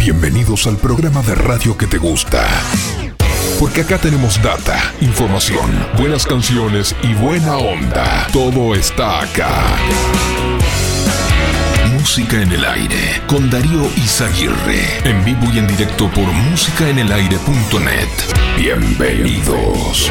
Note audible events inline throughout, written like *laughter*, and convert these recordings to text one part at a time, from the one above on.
Bienvenidos al programa de radio que te gusta. Porque acá tenemos data, información, buenas canciones y buena onda. Todo está acá. Música en el aire con Darío Izaguirre. En vivo y en directo por músicaenelaire.net. Bienvenidos.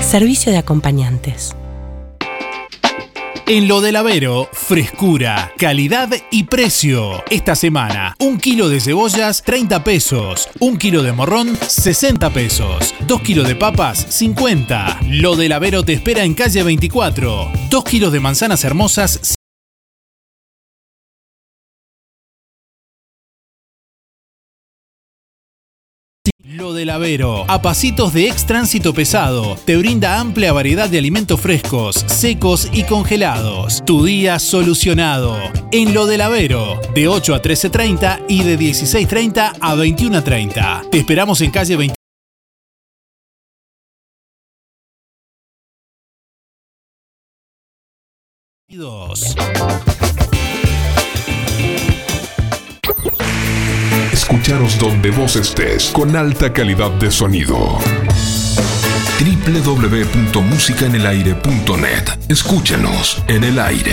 Servicio de acompañantes. En lo del Avero, frescura, calidad y precio. Esta semana, un kilo de cebollas, 30 pesos. Un kilo de morrón, 60 pesos. Dos kilos de papas, 50. Lo del Avero te espera en calle 24. Dos kilos de manzanas hermosas, del Avero, a pasitos de ex tránsito pesado, te brinda amplia variedad de alimentos frescos, secos y congelados. Tu día solucionado. En Lo del Avero, de 8 a 13.30 y de 16.30 a 21.30. Te esperamos en calle 20. Escucharos donde vos estés con alta calidad de sonido. www.musicaenelaire.net Escúchenos en el aire.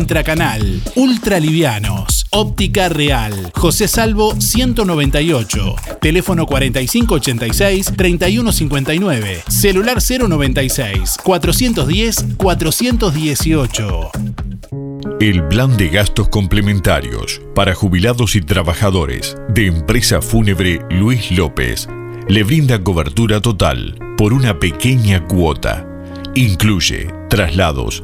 intracanal, ultralivianos, óptica real, José Salvo 198, teléfono 4586-3159, celular 096 410 418. El plan de gastos complementarios para jubilados y trabajadores de Empresa Fúnebre Luis López le brinda cobertura total por una pequeña cuota. Incluye traslados,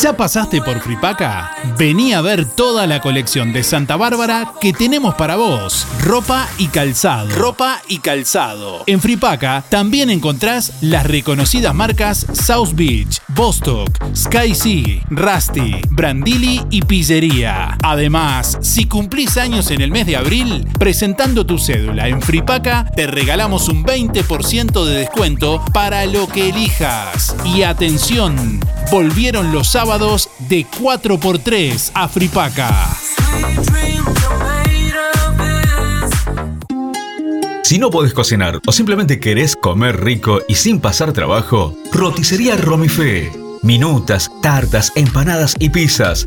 ¿Ya pasaste por Fripaca? Vení a ver toda la colección de Santa Bárbara que tenemos para vos. Ropa y calzado. Ropa y calzado. En Fripaca también encontrás las reconocidas marcas South Beach, Bostock, Sky Sea, Rusty, Brandili y Pillería. Además, si cumplís años en el mes de abril, presentando tu cédula en Fripaca, te regalamos un 20% de descuento para lo que elijas. Y atención, volvieron los sábados de 4x3 a Fripaca. Si no podés cocinar o simplemente querés comer rico y sin pasar trabajo, Roticería Romifé. Minutas, tartas, empanadas y pizzas.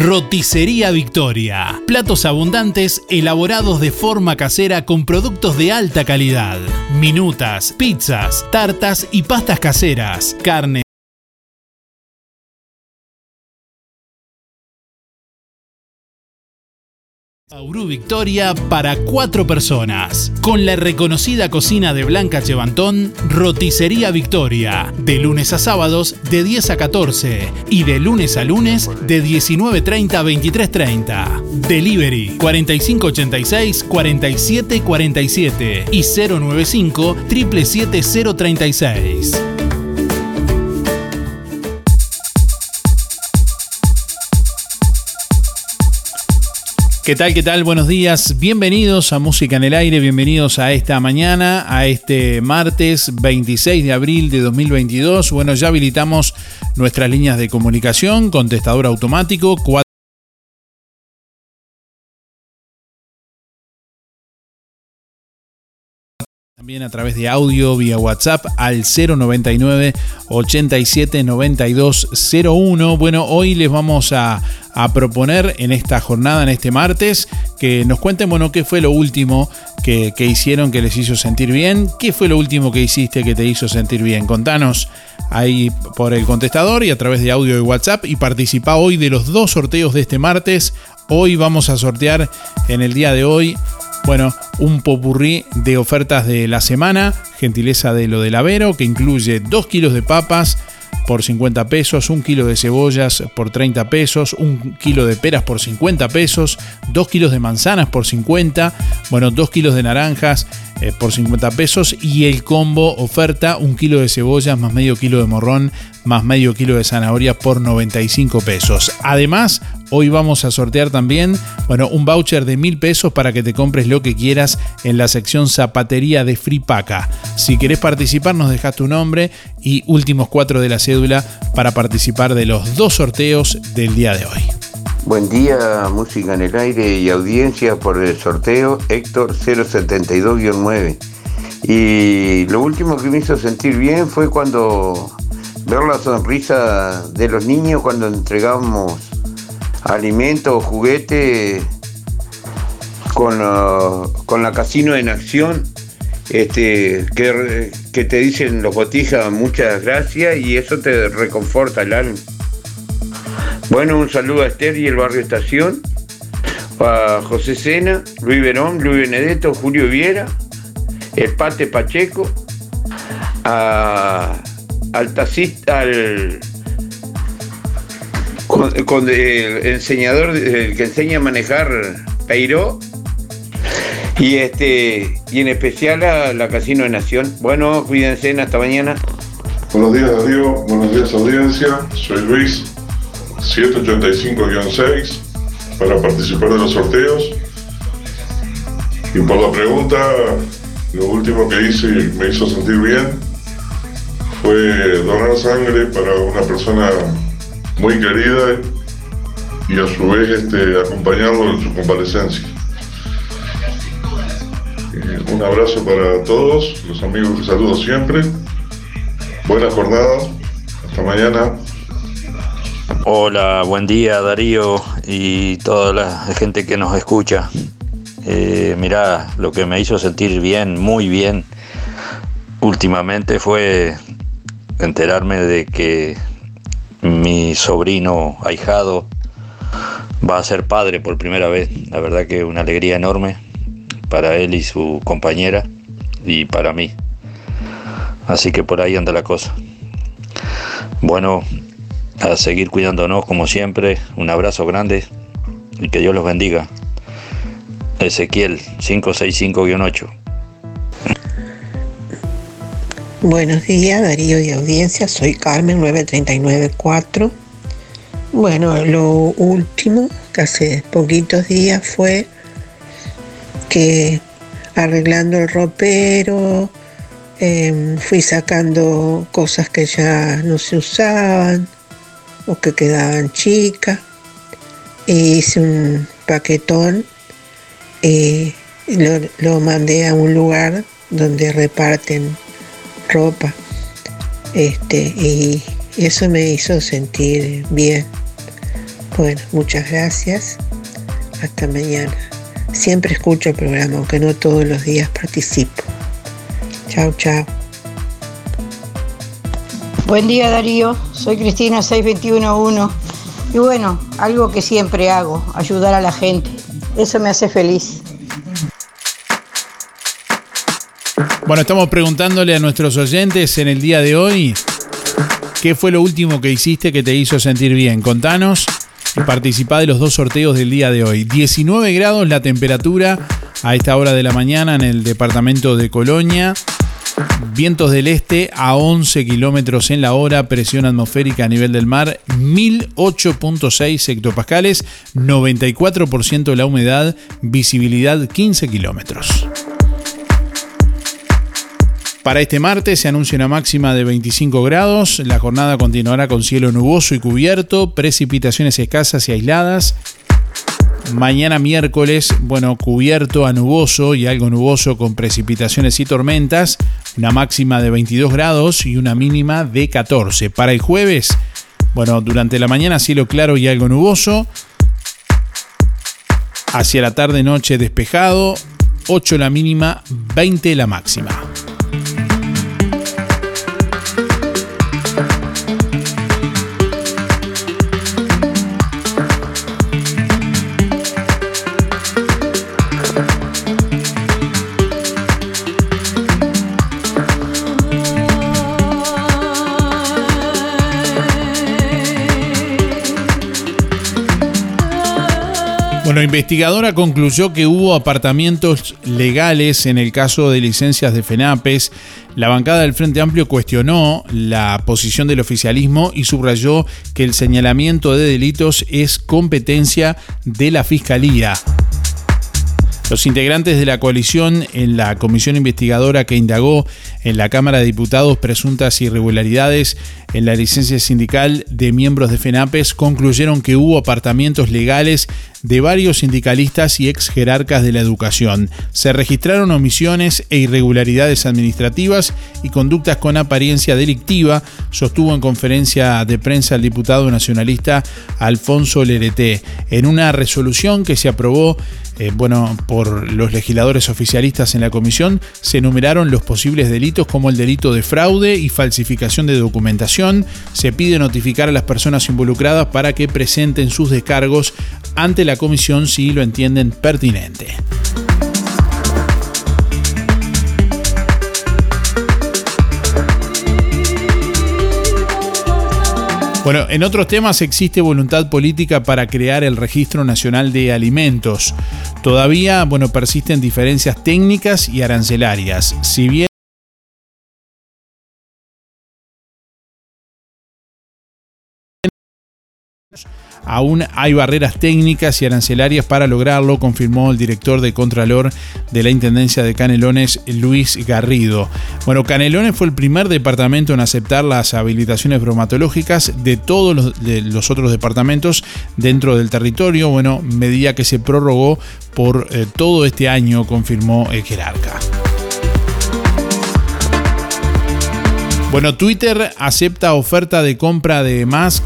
Roticería Victoria. Platos abundantes elaborados de forma casera con productos de alta calidad. Minutas, pizzas, tartas y pastas caseras. Carne Aurú Victoria para cuatro personas. Con la reconocida cocina de Blanca Chevantón, Roticería Victoria. De lunes a sábados de 10 a 14 y de lunes a lunes de 19.30 a 23.30. Delivery 4586 4747 y 095 777 ¿Qué tal? ¿Qué tal? Buenos días. Bienvenidos a Música en el Aire, bienvenidos a esta mañana, a este martes 26 de abril de 2022. Bueno, ya habilitamos nuestras líneas de comunicación, contestador automático A través de audio vía WhatsApp al 099 87 9201. Bueno, hoy les vamos a, proponer en esta jornada, en este martes, que nos cuenten, bueno, qué fue lo último que, que, hicieron que les hizo sentir bien. ¿Qué fue lo último que hiciste que te hizo sentir bien? Contanos ahí por el contestador y a través de audio y WhatsApp y participa hoy de los dos sorteos de este martes. Hoy vamos a sortear en el día de hoy bueno, un popurrí de ofertas de la semana, gentileza de lo del Avero, que incluye 2 kilos de papas por 50 pesos, un kilo de cebollas por 30 pesos, un kilo de peras por 50 pesos, 2 kilos de manzanas por 50, bueno, 2 kilos de naranjas eh, por 50 pesos y el combo oferta un kilo de cebollas más medio kilo de morrón más medio kilo de zanahoria por 95 pesos. Además, hoy vamos a sortear también, bueno, un voucher de mil pesos para que te compres lo que quieras en la sección zapatería de Fripaca. Si querés participar, nos dejas tu nombre y últimos cuatro de la cédula para participar de los dos sorteos del día de hoy. Buen día, música en el aire y audiencia por el sorteo Héctor 072-9. Y lo último que me hizo sentir bien fue cuando ver la sonrisa de los niños cuando entregamos alimentos o juguetes con, con la casino en acción. Este, que, que te dicen los botijas muchas gracias y eso te reconforta el alma. Bueno, un saludo a Esther y el barrio Estación, a José Sena, Luis Verón, Luis Benedetto, Julio Viera, el Pate Pacheco, al taxista, al con, el enseñador el que enseña a manejar Peiró y este y en especial a la Casino de Nación. Bueno, cuídense, hasta mañana. Buenos días Darío, buenos días audiencia, soy Luis 785-6 para participar de los sorteos. Y por la pregunta, lo último que hice y me hizo sentir bien fue donar sangre para una persona muy querida y a su vez este, acompañarlo en su convalecencia. Eh, un abrazo para todos, los amigos que saludo siempre. Buena jornada, hasta mañana. Hola, buen día Darío y toda la gente que nos escucha. Eh, mirá, lo que me hizo sentir bien, muy bien, últimamente fue enterarme de que mi sobrino ahijado va a ser padre por primera vez. La verdad que una alegría enorme para él y su compañera y para mí. Así que por ahí anda la cosa. Bueno, a seguir cuidándonos como siempre. Un abrazo grande y que Dios los bendiga. Ezequiel 565-8. Buenos días, Darío y audiencia. Soy Carmen 9394. Bueno, lo último que hace poquitos días fue que arreglando el ropero, em, fui sacando cosas que ya no se usaban, o que quedaban chicas. E hice un paquetón y lo, mandé a un lugar donde reparten ropa. Este, y eso me hizo sentir bien. Bueno, muchas gracias. Hasta mañana. Siempre escucho el programa, aunque no todos los días participo. Chao, chao. Buen día Darío, soy Cristina 6211 y bueno, algo que siempre hago, ayudar a la gente. Eso me hace feliz. Bueno, estamos preguntándole a nuestros oyentes en el día de hoy qué fue lo último que hiciste que te hizo sentir bien. Contanos y participá de los dos sorteos del día de hoy. 19 grados la temperatura a esta hora de la mañana en el departamento de Colonia. Vientos del este a 11 kilómetros en la hora, presión atmosférica a nivel del mar 1008.6 hectopascales, 94% la humedad, visibilidad 15 kilómetros. Para este martes se anuncia una máxima de 25 grados, la jornada continuará con cielo nuboso y cubierto, precipitaciones escasas y aisladas, Mañana miércoles, bueno, cubierto a nuboso y algo nuboso con precipitaciones y tormentas, una máxima de 22 grados y una mínima de 14. Para el jueves, bueno, durante la mañana cielo claro y algo nuboso. Hacia la tarde noche despejado, 8 la mínima, 20 la máxima. Bueno, investigadora concluyó que hubo apartamientos legales en el caso de licencias de FENAPES. La bancada del Frente Amplio cuestionó la posición del oficialismo y subrayó que el señalamiento de delitos es competencia de la Fiscalía. Los integrantes de la coalición en la comisión investigadora que indagó en la Cámara de Diputados presuntas irregularidades en la licencia sindical de miembros de FENAPES concluyeron que hubo apartamientos legales de varios sindicalistas y ex jerarcas de la educación. Se registraron omisiones e irregularidades administrativas y conductas con apariencia delictiva, sostuvo en conferencia de prensa el diputado nacionalista Alfonso Lerete. En una resolución que se aprobó eh, bueno, por los legisladores oficialistas en la comisión, se enumeraron los posibles delitos como el delito de fraude y falsificación de documentación. Se pide notificar a las personas involucradas para que presenten sus descargos ante la comisión si lo entienden pertinente. Bueno, en otros temas existe voluntad política para crear el Registro Nacional de Alimentos. Todavía, bueno, persisten diferencias técnicas y arancelarias. Si bien Aún hay barreras técnicas y arancelarias para lograrlo, confirmó el director de Contralor de la Intendencia de Canelones, Luis Garrido. Bueno, Canelones fue el primer departamento en aceptar las habilitaciones bromatológicas de todos los, otros departamentos dentro del territorio, bueno, medida que se prorrogó por eh, todo este año, confirmó el jerarca. Bueno, Twitter acepta oferta de compra de Musk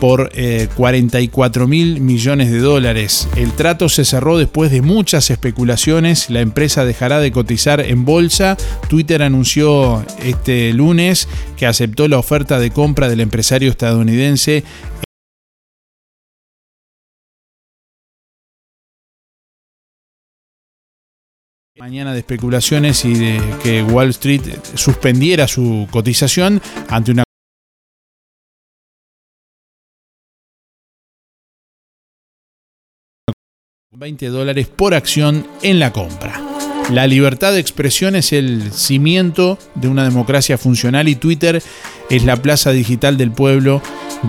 por 44 eh, mil millones de dólares. El trato se cerró después de muchas especulaciones. La empresa dejará de cotizar en bolsa. Twitter anunció este lunes que aceptó la oferta de compra del empresario estadounidense mañana de especulaciones y de que Wall Street suspendiera su cotización ante una 20 dólares por acción en la compra. La libertad de expresión es el cimiento de una democracia funcional y Twitter es la plaza digital del pueblo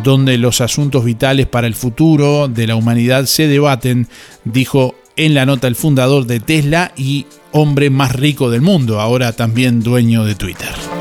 donde los asuntos vitales para el futuro de la humanidad se debaten, dijo en la nota el fundador de Tesla y hombre más rico del mundo, ahora también dueño de Twitter.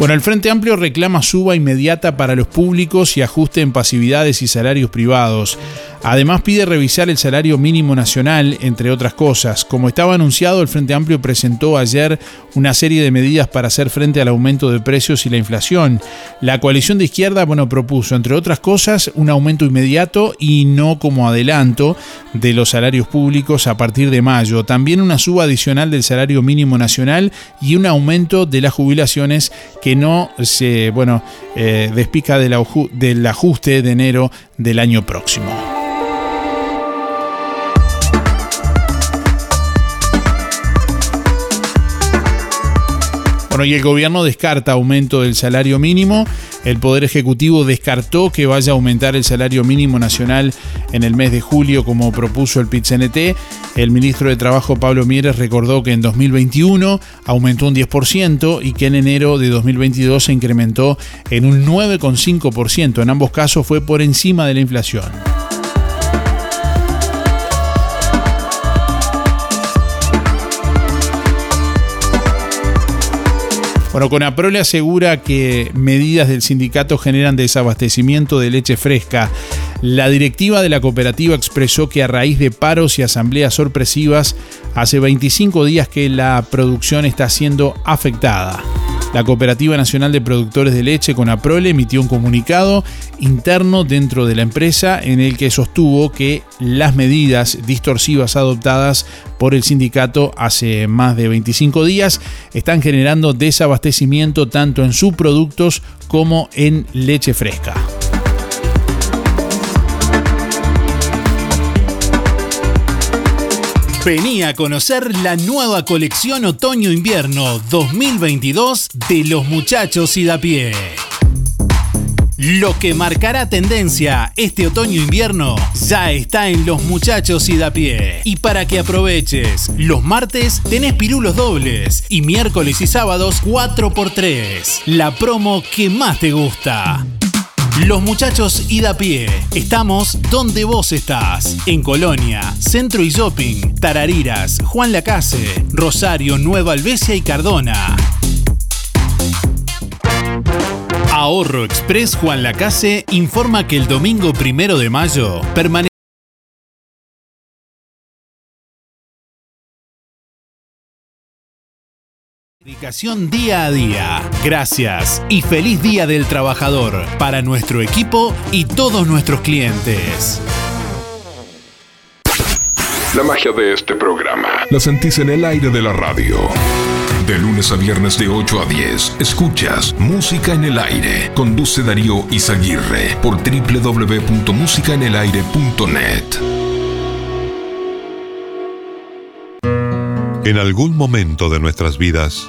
Bueno, el Frente Amplio reclama suba inmediata para los públicos y ajuste en pasividades y salarios privados. Además pide revisar el salario mínimo nacional, entre otras cosas. Como estaba anunciado, el Frente Amplio presentó ayer una serie de medidas para hacer frente al aumento de precios y la inflación. La coalición de izquierda, bueno, propuso, entre otras cosas, un aumento inmediato y no como adelanto de los salarios públicos a partir de mayo. También una suba adicional del salario mínimo nacional y un aumento de las jubilaciones que no se, bueno, eh, despica del ajuste de enero del año próximo. Bueno, y el gobierno descarta aumento del salario mínimo. El Poder Ejecutivo descartó que vaya a aumentar el salario mínimo nacional en el mes de julio como propuso el PIT-CNT. El ministro de Trabajo Pablo Mieres recordó que en 2021 aumentó un 10% y que en enero de 2022 se incrementó en un 9,5%. En ambos casos fue por encima de la inflación. Bueno, Conaprole asegura que medidas del sindicato generan desabastecimiento de leche fresca. La directiva de la cooperativa expresó que a raíz de paros y asambleas sorpresivas, hace 25 días que la producción está siendo afectada. La Cooperativa Nacional de Productores de Leche, Conaprole, emitió un comunicado interno dentro de la empresa en el que sostuvo que las medidas distorsivas adoptadas por el sindicato hace más de 25 días están generando desabastecimiento tanto en subproductos como en leche fresca. Vení a conocer la nueva colección Otoño-Invierno 2022 de los muchachos y da pie. Lo que marcará tendencia este otoño-invierno ya está en los muchachos y da pie. Y para que aproveches, los martes tenés pirulos dobles y miércoles y sábados 4x3. La promo que más te gusta. Los muchachos ida a pie. Estamos donde vos estás. En Colonia, Centro y Shopping, Tarariras, Juan Lacase, Rosario, Nueva Albesia y Cardona. Ahorro Express Juan Lacase informa que el domingo primero de mayo permanece Dedicación día a día. Gracias y feliz Día del Trabajador para nuestro equipo y todos nuestros clientes. La magia de este programa la sentís en el aire de la radio. De lunes a viernes de 8 a 10, escuchas Música en el Aire. Conduce Darío Izaguirre por www.musicaenelaire.net. En algún momento de nuestras vidas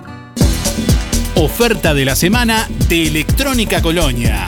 Oferta de la semana de Electrónica Colonia.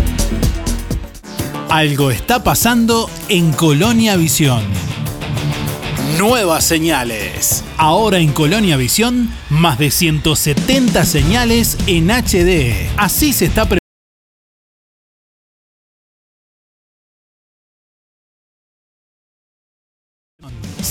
Algo está pasando en Colonia Visión. Nuevas señales. Ahora en Colonia Visión, más de 170 señales en HD. Así se está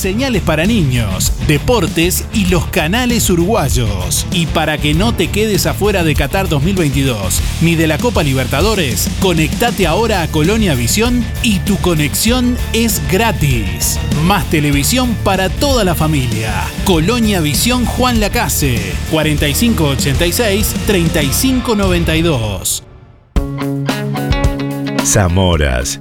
señales para niños, deportes y los canales uruguayos. Y para que no te quedes afuera de Qatar 2022 ni de la Copa Libertadores, conectate ahora a Colonia Visión y tu conexión es gratis. Más televisión para toda la familia. Colonia Visión Juan Lacase, 4586-3592. Zamoras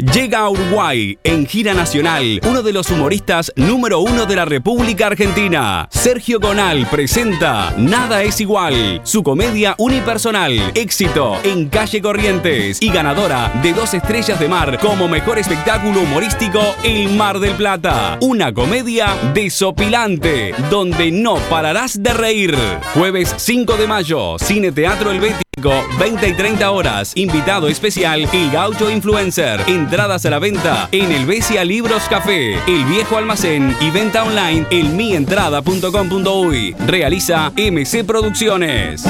Llega a Uruguay en gira nacional uno de los humoristas número uno de la República Argentina. Sergio Gonal presenta Nada es igual, su comedia unipersonal, éxito en calle Corrientes y ganadora de dos estrellas de mar como mejor espectáculo humorístico El Mar del Plata. Una comedia desopilante donde no pararás de reír. Jueves 5 de mayo, Cine Teatro El Betis. 20 y 30 horas. Invitado especial, el gaucho influencer. Entradas a la venta en el Besia Libros Café, el viejo almacén y venta online en mientrada.com.uy. Realiza MC Producciones.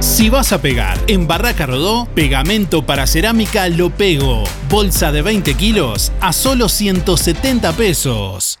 Si vas a pegar en Barraca Rodó, pegamento para cerámica Lo Pego. Bolsa de 20 kilos a solo 170 pesos.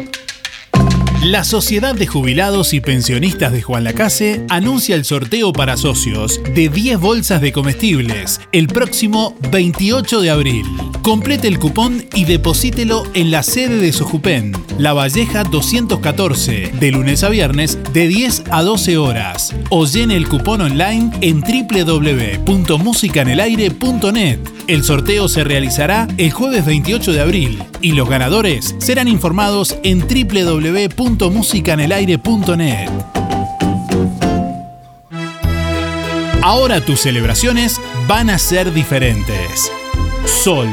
La Sociedad de Jubilados y Pensionistas de Juan Lacase anuncia el sorteo para socios de 10 bolsas de comestibles el próximo 28 de abril. Complete el cupón y deposítelo en la sede de Sojupen, La Valleja 214, de lunes a viernes de 10 a 12 horas. O llene el cupón online en www.musicanelaire.net. El sorteo se realizará el jueves 28 de abril y los ganadores serán informados en www.musicanelaire.net. Ahora tus celebraciones van a ser diferentes. Sol,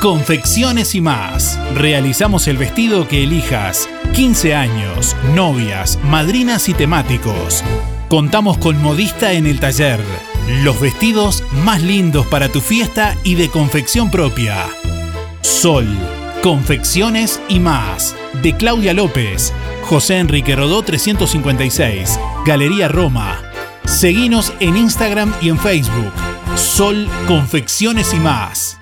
confecciones y más. Realizamos el vestido que elijas. 15 años, novias, madrinas y temáticos. Contamos con modista en el taller. Los vestidos más lindos para tu fiesta y de confección propia. Sol, confecciones y más. De Claudia López, José Enrique Rodó 356, Galería Roma. Seguinos en Instagram y en Facebook. Sol, confecciones y más.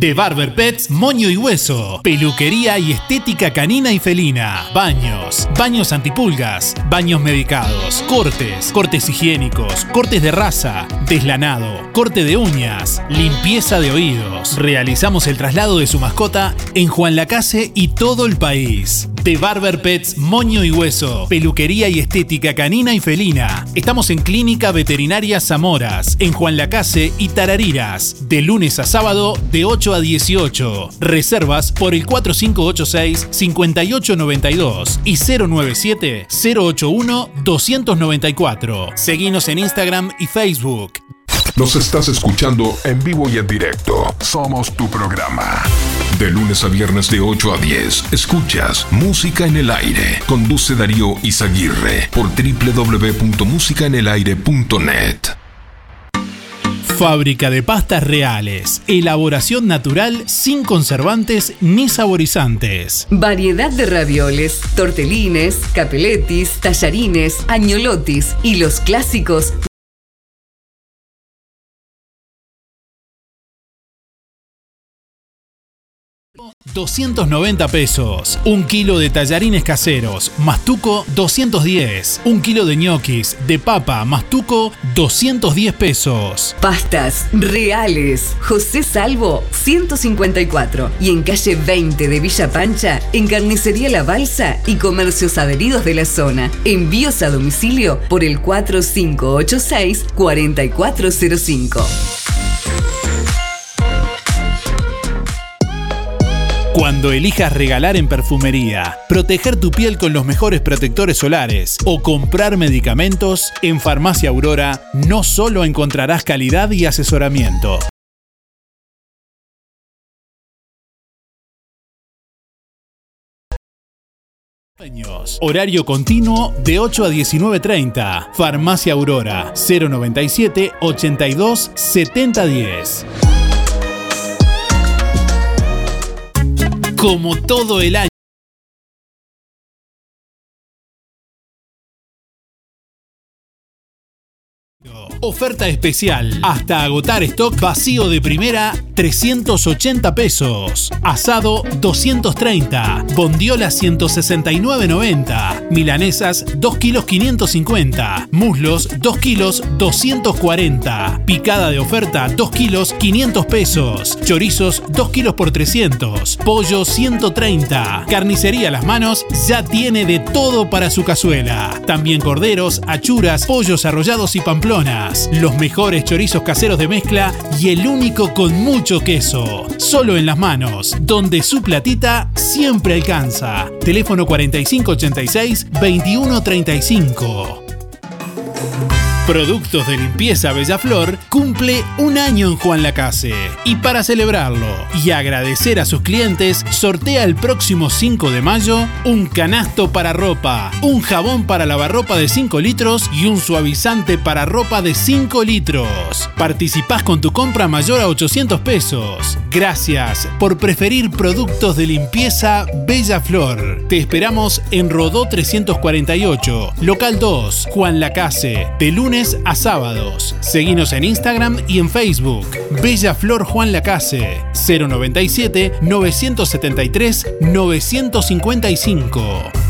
De Barber Pets, moño y hueso. Peluquería y estética canina y felina. Baños, baños antipulgas, baños medicados, cortes, cortes higiénicos, cortes de raza, deslanado, corte de uñas, limpieza de oídos. Realizamos el traslado de su mascota en Juan Lacase y todo el país. De Barber Pets, moño y hueso. Peluquería y estética canina y felina. Estamos en Clínica Veterinaria Zamoras, en Juan Lacase y Tarariras. De lunes a sábado, de 8 a 18. Reservas por el 4586-5892 y 097-081-294. Seguinos en Instagram y Facebook. Nos estás escuchando en vivo y en directo. Somos tu programa. De lunes a viernes de 8 a 10, escuchas Música en el Aire. Conduce Darío Izaguirre por www.musicaenelaire.net. Fábrica de pastas reales. Elaboración natural sin conservantes ni saborizantes. Variedad de ravioles, tortelines, capeletis, tallarines, añolotis y los clásicos 290 pesos. Un kilo de tallarines caseros, mastuco 210. Un kilo de ñoquis de papa, mastuco 210 pesos. Pastas reales. José Salvo 154. Y en calle 20 de Villa Pancha, en Carnicería La Balsa y comercios adheridos de la zona. Envíos a domicilio por el 4586 4405. Cuando elijas regalar en perfumería, proteger tu piel con los mejores protectores solares o comprar medicamentos, en Farmacia Aurora no solo encontrarás calidad y asesoramiento. Horario continuo de 8 a 19.30. Farmacia Aurora 097 82 7010. Como todo el año. Oferta especial. Hasta agotar stock vacío de primera, 380 pesos. Asado, 230. Bondiola, 169,90. Milanesas, 2 kilos 550. Muslos, 2 kilos 240. Picada de oferta, 2 kilos 500 pesos. Chorizos, 2 kilos por 300. Pollo, 130. Carnicería Las Manos ya tiene de todo para su cazuela. También corderos, achuras, pollos arrollados y los mejores chorizos caseros de mezcla y el único con mucho queso. Solo en las manos, donde su platita siempre alcanza. Teléfono 4586-2135. Productos de Limpieza Bellaflor cumple un año en Juan Lacase. Y para celebrarlo y agradecer a sus clientes, sortea el próximo 5 de mayo un canasto para ropa, un jabón para lavarropa de 5 litros y un suavizante para ropa de 5 litros. Participás con tu compra mayor a 800 pesos. Gracias por preferir productos de limpieza Bella Flor. Te esperamos en Rodó 348, local 2, Juan Lacase, de lunes a sábados. Seguinos en Instagram y en Facebook. Bella Flor Juan Lacase 097 973 955.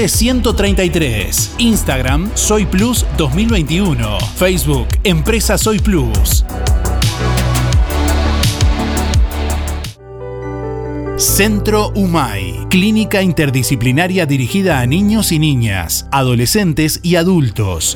133. Instagram Soy Plus 2021. Facebook Empresa Soy Plus. Centro UMAI, clínica interdisciplinaria dirigida a niños y niñas, adolescentes y adultos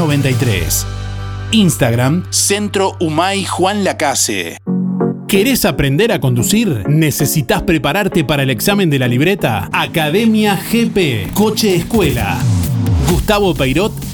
93. Instagram, Centro Humay Juan Lacase. ¿Querés aprender a conducir? ¿Necesitas prepararte para el examen de la libreta? Academia GP, Coche Escuela. Gustavo Peirot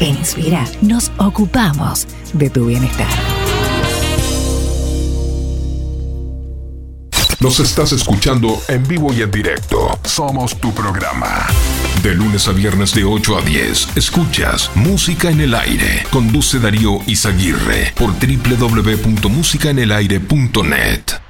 En Inspira nos ocupamos de tu bienestar. Nos estás escuchando en vivo y en directo. Somos tu programa. De lunes a viernes de 8 a 10, escuchas Música en el Aire. Conduce Darío Izaguirre por www.musicaenelaire.net.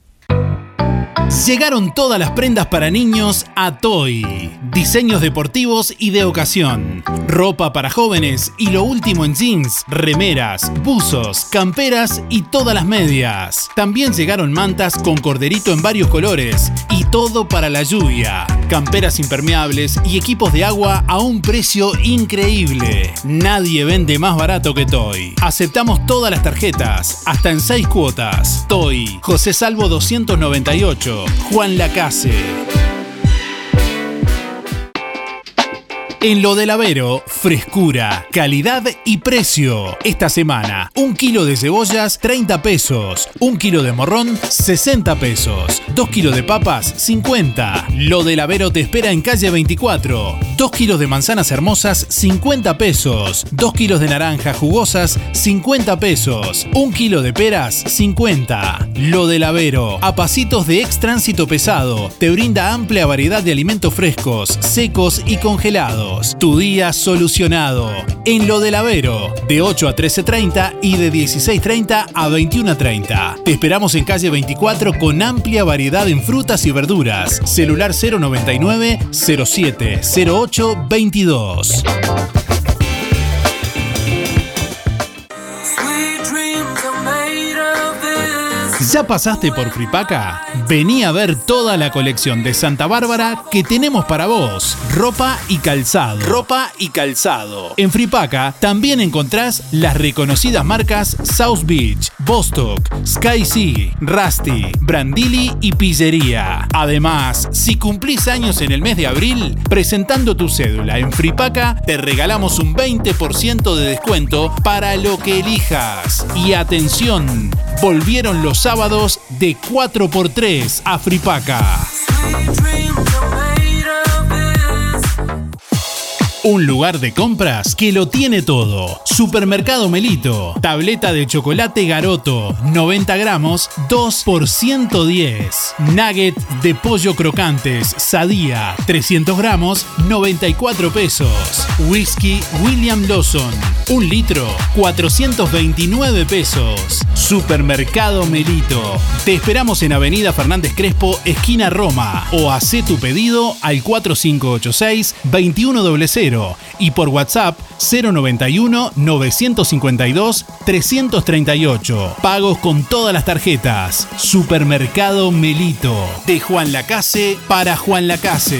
Bye. Llegaron todas las prendas para niños a Toy. Diseños deportivos y de ocasión. Ropa para jóvenes y lo último en jeans, remeras, buzos, camperas y todas las medias. También llegaron mantas con corderito en varios colores y todo para la lluvia. Camperas impermeables y equipos de agua a un precio increíble. Nadie vende más barato que Toy. Aceptamos todas las tarjetas, hasta en 6 cuotas. Toy, José Salvo 298. Juan Lacase. En lo del Avero, frescura, calidad y precio. Esta semana, un kilo de cebollas, 30 pesos. Un kilo de morrón, 60 pesos. Dos kilos de papas, 50. Lo del Avero te espera en calle 24. Dos kilos de manzanas hermosas, 50 pesos. Dos kilos de naranjas jugosas, 50 pesos. Un kilo de peras, 50. Lo del Avero, a pasitos de ex tránsito pesado, te brinda amplia variedad de alimentos frescos, secos y congelados. Tu día solucionado. En lo del Avero, de 8 a 13.30 y de 16.30 a 21.30. Te esperamos en calle 24 con amplia variedad en frutas y verduras. Celular 099 07 08 22. ¿Ya pasaste por Fripaca? Vení a ver toda la colección de Santa Bárbara que tenemos para vos. Ropa y calzado. Ropa y calzado. En Fripaca también encontrás las reconocidas marcas South Beach, Bostock, Sky Sea, Rusty, Brandili y Pillería. Además, si cumplís años en el mes de abril, presentando tu cédula en Fripaca, te regalamos un 20% de descuento para lo que elijas. Y atención, volvieron los sábados de 4x3 a Fripaca. Un lugar de compras que lo tiene todo. Supermercado Melito. Tableta de chocolate Garoto, 90 gramos, 2 por 110. Nugget de pollo crocantes, Sadía, 300 gramos, 94 pesos. Whisky William Lawson, 1 litro, 429 pesos. Supermercado Melito. Te esperamos en Avenida Fernández Crespo, esquina Roma. O haz tu pedido al 4586 2100 y por WhatsApp 091 952 338. Pagos con todas las tarjetas. Supermercado Melito. De Juan Lacase para Juan Lacase.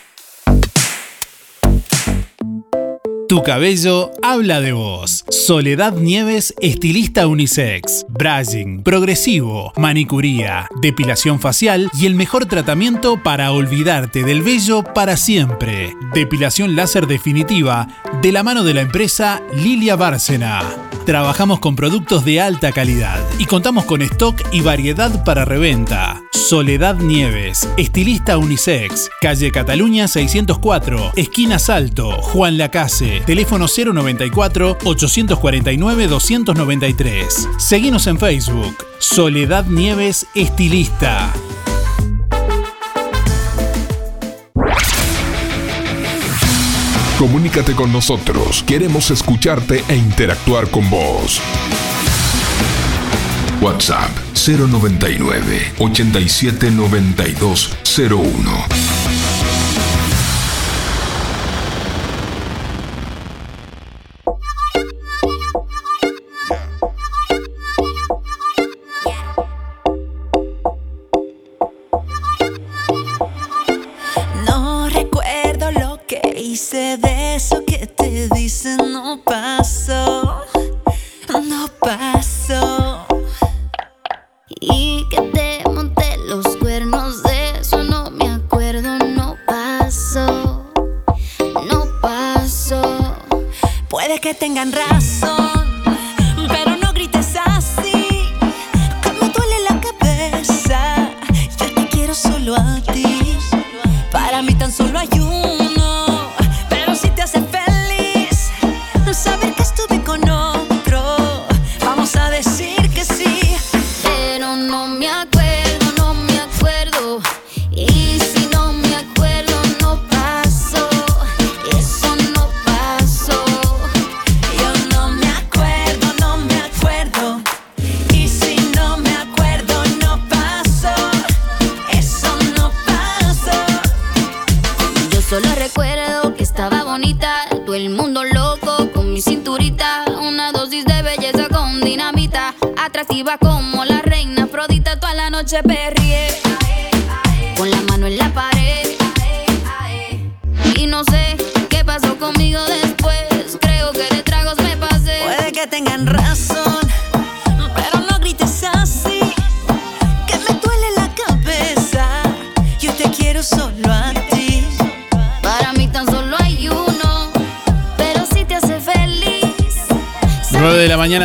Tu cabello habla de vos. Soledad Nieves, estilista unisex. Brushing, progresivo, manicuría, depilación facial y el mejor tratamiento para olvidarte del vello para siempre. Depilación láser definitiva de la mano de la empresa Lilia Bárcena. Trabajamos con productos de alta calidad y contamos con stock y variedad para reventa. Soledad Nieves, estilista unisex, calle Cataluña 604, esquina Salto, Juan Lacase, teléfono 094 849 293. Seguimos en Facebook, Soledad Nieves, estilista. Comunícate con nosotros. Queremos escucharte e interactuar con vos. WhatsApp 099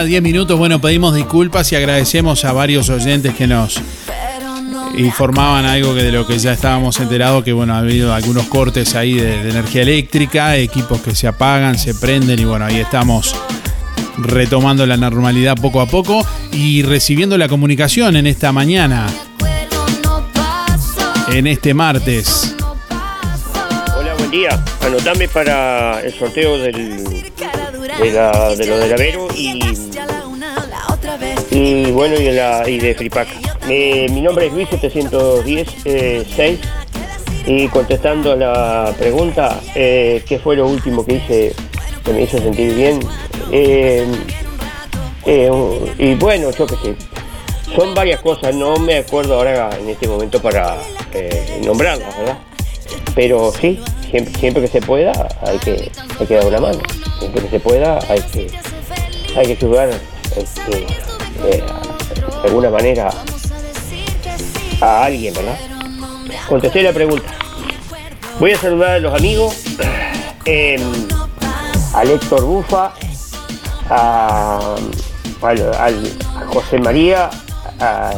879201. minutos. Bueno, pedimos disculpas y agradecemos a varios oyentes que nos informaban algo que de lo que ya estábamos enterados, que bueno, ha habido algunos cortes ahí de, energía eléctrica, equipos que se apagan, se prenden y bueno, ahí estamos retomando la normalidad poco a poco y recibiendo la comunicación en esta mañana, en este martes. Hola, buen día. Anotame para el sorteo del, de, la, de lo del Avero y y bueno, y de, la, y de Fripaca. mi nombre es Luis 710 6 y contestando la pregunta, eh, ¿qué fue lo último que hice que me hizo sentir bien? Eh, eh, y bueno, yo qué sé, son varias cosas, no me acuerdo ahora en este momento para nombrarlas, ¿verdad? Pero sí, siempre, que se pueda hay que, hay que dar una mano, siempre que se pueda hay que, hay que. Este, eh, de alguna manera a alguien, ¿verdad? Contesté la pregunta. Voy a saludar a los amigos, em, a Héctor Bufa, a, José María, a,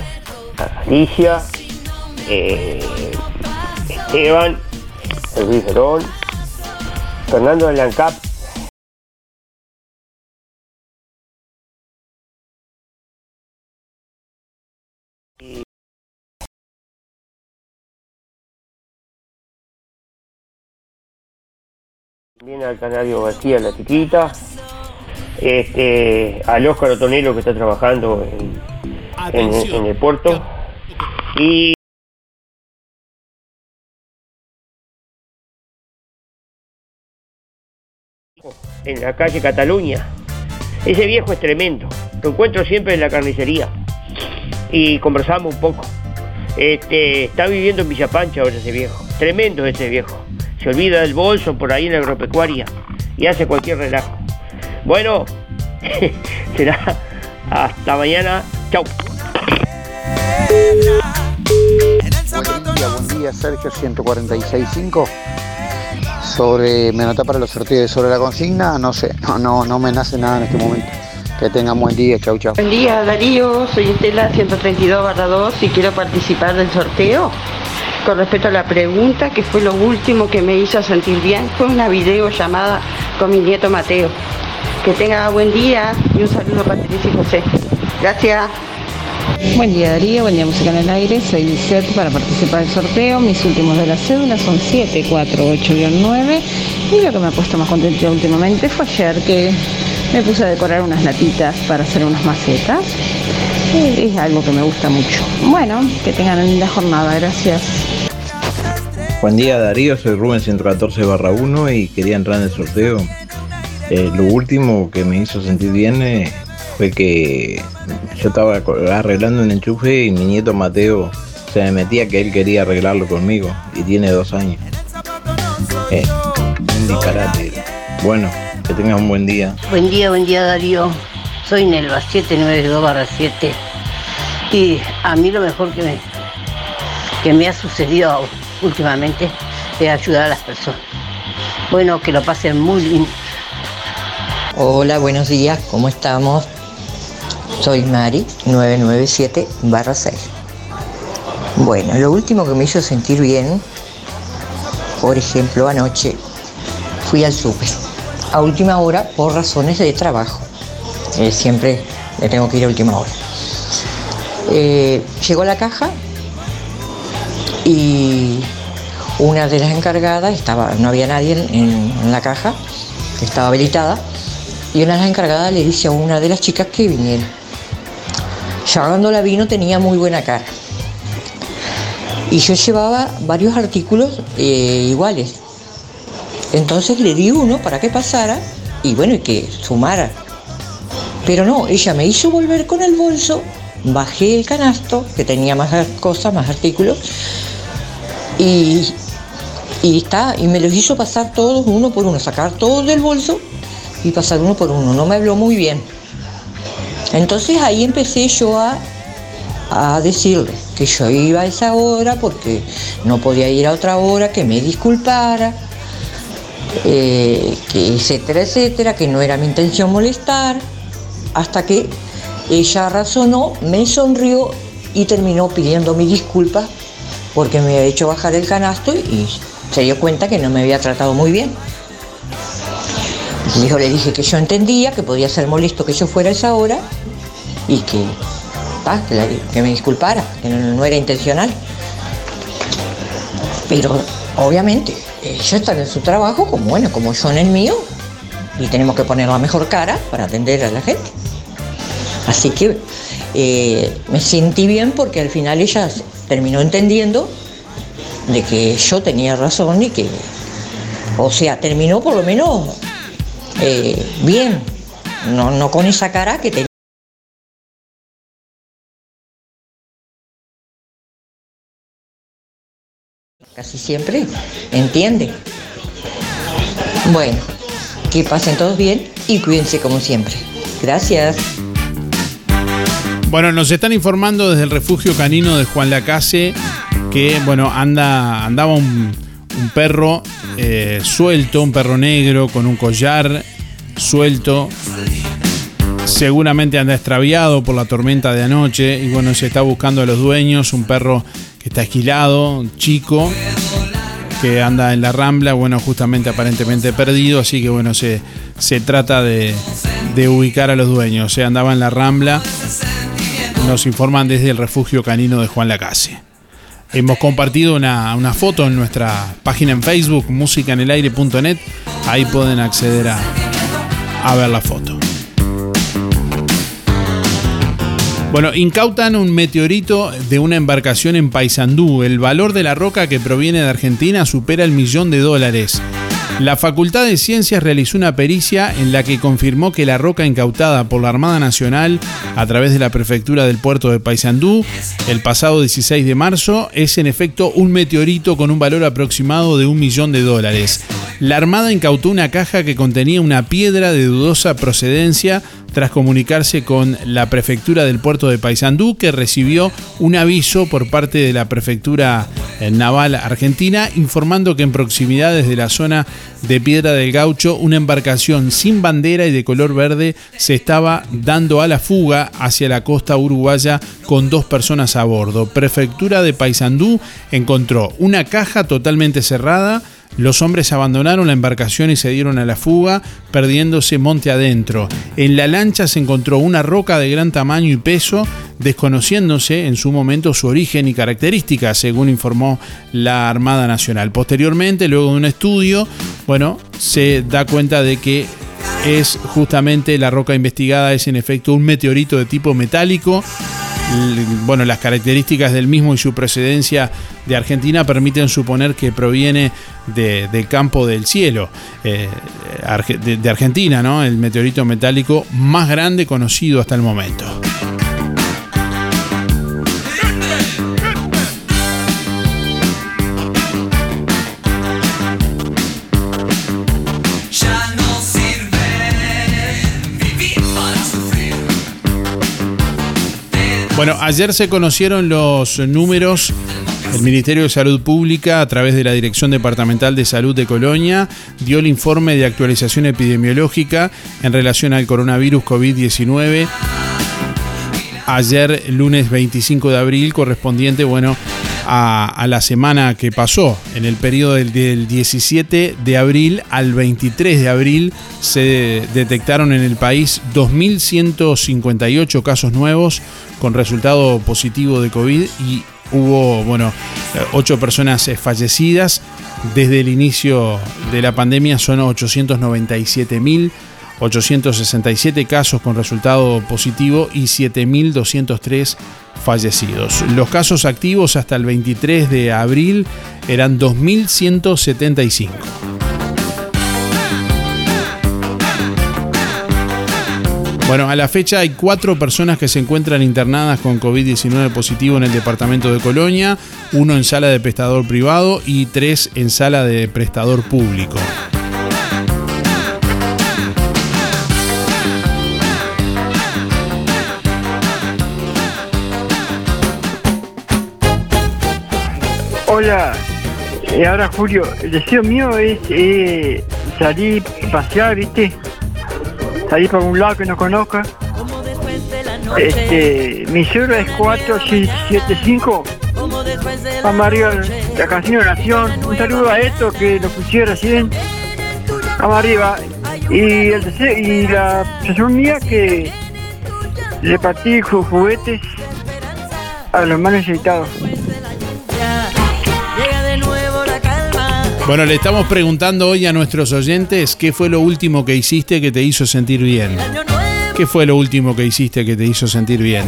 Alicia, eh, Esteban, Luis Verón, Fernando Lancap, Al Canario García, la chiquita. Este, al Óscar Otonero que está trabajando en, el puerto. Y en la calle Cataluña. Ese viejo es tremendo. Lo encuentro siempre en la carnicería. Y conversamos un poco. Este, está viviendo en Villa Pancha ahora ese viejo. Tremendo ese viejo se olvida del bolso por ahí en la agropecuaria y hace cualquier relajo. Bueno, *laughs* será hasta mañana. Chau. Buen día, buen día, Sergio 146.5. Sobre, me nota para los sorteos sobre la consigna, no sé, no, no, no me nace nada en este momento. Que tengan buen día, chau, chau. Buen día, Darío, soy Estela 132 2 y quiero participar del sorteo. Con respecto a la pregunta, que fue lo último que me hizo sentir bien, fue una videollamada con mi nieto Mateo. Que tenga buen día y un saludo para Patricia y José. Gracias. Buen día Darío, buen día Música en el Aire, soy Lisette para participar del sorteo. Mis últimos de la cédula son 7, 4, 8-9 y lo que me ha puesto más contento últimamente fue ayer que me puse a decorar unas latitas para hacer unas macetas. es algo que me gusta mucho. Bueno, que tengan una linda jornada, gracias. Buen día Darío, soy Rubén 114 barra 1 y quería entrar en el sorteo. Eh, lo último que me hizo sentir bien eh, fue que yo estaba arreglando un enchufe y mi nieto Mateo se me metía que él quería arreglarlo conmigo y tiene dos años. Eh, un disparate. Bueno, que tengas un buen día. Buen día, buen día Darío. Soy Nelva 792 7 y a mí lo mejor que me, que me ha sucedido últimamente es ayudar a las personas. Bueno, que lo pasen muy lindo. Hola, buenos días, ¿cómo estamos? Soy Mari, 997 6. Bueno, lo último que me hizo sentir bien, por ejemplo, anoche fui al súper, a última hora por razones de trabajo. Eh, siempre le tengo que ir a última hora. Eh, llegó la caja y una de las encargadas estaba, no había nadie en, la caja, estaba habilitada, y una de las encargadas le dice a una de las chicas que viniera. Ya cuando la vino tenía muy buena cara. Y yo llevaba varios artículos eh, iguales. Entonces le di uno para que pasara y bueno, y que sumara. Pero no, ella me hizo volver con el bolso, bajé el canasto, que tenía más cosas, más artículos, y, está, y me los hizo pasar todos uno por uno, sacar todos del bolso y pasar uno por uno. No me habló muy bien. Entonces ahí empecé yo a, a decirle que yo iba a esa hora porque no podía ir a otra hora, que me disculpara, eh, que etcétera, etcétera, que no era mi intención molestar, hasta que ella razonó, me sonrió y terminó pidiendo mi disculpa porque me había hecho bajar el canasto y se dio cuenta que no me había tratado muy bien. Le dije que yo entendía, que podía ser molesto que yo fuera a esa hora y que, que, me disculpara, que no, era intencional. Pero obviamente, ella está en su trabajo como bueno, como yo en el mío, y tenemos que poner la mejor cara para atender a la gente. Así que eh, me sentí bien porque al final ella terminó entendiendo de que yo tenía razón y que, o sea, terminó por lo menos eh, bien, no, no con esa cara que tenía. Casi siempre entiende. Bueno, que pasen todos bien y cuídense como siempre. Gracias. Bueno, nos están informando desde el refugio canino de Juan Lacase que, bueno, anda, andaba un, un perro eh, suelto, un perro negro con un collar suelto. Seguramente anda extraviado por la tormenta de anoche y bueno, se está buscando a los dueños, un perro que está esquilado, chico, que anda en la rambla, bueno, justamente aparentemente perdido, así que bueno, se, se trata de, de ubicar a los dueños. Se andaba en la rambla, nos informan desde el refugio canino de Juan Lacase. Hemos compartido una, foto en nuestra página en Facebook, musicanelaire.net. Ahí pueden acceder a, a ver la foto. Bueno, incautan un meteorito de una embarcación en Paysandú. El valor de la roca que proviene de Argentina supera el millón de dólares. La Facultad de Ciencias realizó una pericia en la que confirmó que la roca incautada por la Armada Nacional a través de la prefectura del puerto de Paysandú el pasado 16 de marzo es en efecto un meteorito con un valor aproximado de un millón de dólares. La Armada incautó una caja que contenía una piedra de dudosa procedencia tras comunicarse con la prefectura del puerto de Paysandú, que recibió un aviso por parte de la prefectura eh, naval argentina informando que en proximidades de la zona de Piedra del Gaucho una embarcación sin bandera y de color verde se estaba dando a la fuga hacia la costa uruguaya con dos personas a bordo. Prefectura de Paysandú encontró una caja totalmente cerrada, los hombres abandonaron la embarcación y se dieron a la fuga, perdiéndose monte adentro. En la lancha se encontró una roca de gran tamaño y peso, desconociéndose en su momento su origen y características, según informó la Armada Nacional. Posteriormente, luego de un estudio, bueno, se da cuenta de que es justamente la roca investigada, es en efecto un meteorito de tipo metálico bueno, las características del mismo y su procedencia de Argentina permiten suponer que proviene del campo del cielo eh, de, Argentina, ¿no? El meteorito metálico más grande conocido hasta el momento. Bueno, ayer se conocieron los números el Ministerio de Salud Pública, a través de la Dirección Departamental de Salud de Colonia, dio el informe de actualización epidemiológica en relación al coronavirus COVID-19. Ayer, lunes 25 de abril, correspondiente, bueno, a, la semana que pasó. En el periodo del, 17 de abril al 23 de abril se detectaron en el país 2.158 casos nuevos con resultado positivo de COVID y hubo, bueno, ocho personas fallecidas. Desde el inicio de la pandemia son 897.000 867 casos con resultado positivo y 7.203 fallecidos. Los casos activos hasta el 23 de abril eran 2.175. Bueno, a la fecha hay cuatro personas que se encuentran internadas con COVID-19 positivo en el departamento de Colonia, uno en sala de prestador privado y tres en sala de prestador público. Hola, y ahora Julio, el deseo mío es eh, salir, pasear, ¿viste? Salir para un lado que no conozca. Este, mi cero es 475. Vamos arriba, la canción de Nación. Un saludo a esto que lo pusiera recién. Vamos arriba. Y, el deseo, y la sensación mía que le partí juguetes a los más necesitados. Bueno, le estamos preguntando hoy a nuestros oyentes qué fue lo último que hiciste que te hizo sentir bien. ¿Qué fue lo último que hiciste que te hizo sentir bien?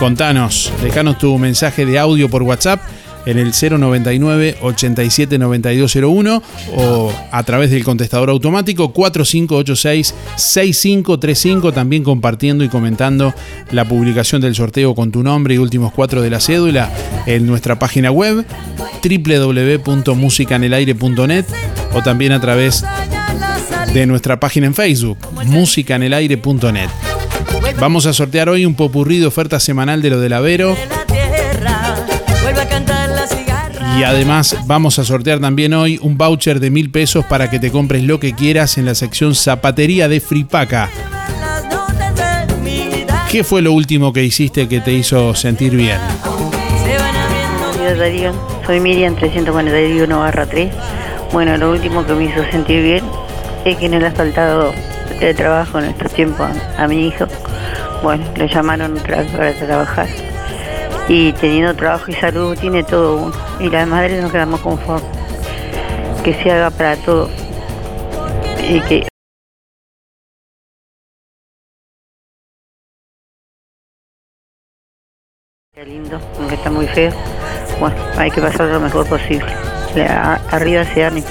Contanos, dejanos tu mensaje de audio por WhatsApp en el 099 879201 o a través del contestador automático 4586 6535 también compartiendo y comentando la publicación del sorteo con tu nombre y últimos cuatro de la cédula en nuestra página web www.musicanelaire.net o también a través de nuestra página en Facebook musicanelaire.net Vamos a sortear hoy un popurrí de oferta semanal de lo del Avero y además vamos a sortear también hoy un voucher de mil pesos para que te compres lo que quieras en la sección zapatería de Fripaca. ¿Qué fue lo último que hiciste que te hizo sentir bien? soy Miriam 341 barra 3. Bueno, lo último que me hizo sentir bien es que le ha faltado de trabajo en estos tiempos a mi hijo. Bueno, le llamaron para trabajar y teniendo trabajo y salud tiene todo uno. Y las madres nos quedamos conformes. Que se haga para todo. Y que Qué lindo, aunque está muy feo. Bueno, hay que pasar lo mejor posible. arriba se ánimo.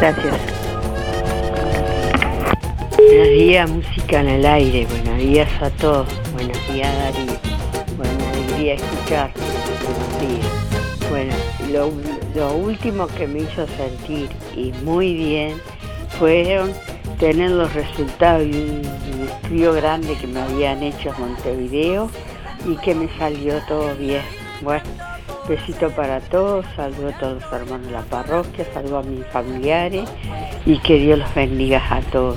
Gracias. Buenos días, música en el aire. Buenos días a todos. Buenos días, Darío escuchar. Bueno, lo, lo último que me hizo sentir y muy bien fueron tener los resultados de un estudio grande que me habían hecho en Montevideo y que me salió todo bien. Bueno, besito para todos, saludo a todos los hermanos de la parroquia, saludo a mis familiares y que Dios los bendiga a todos.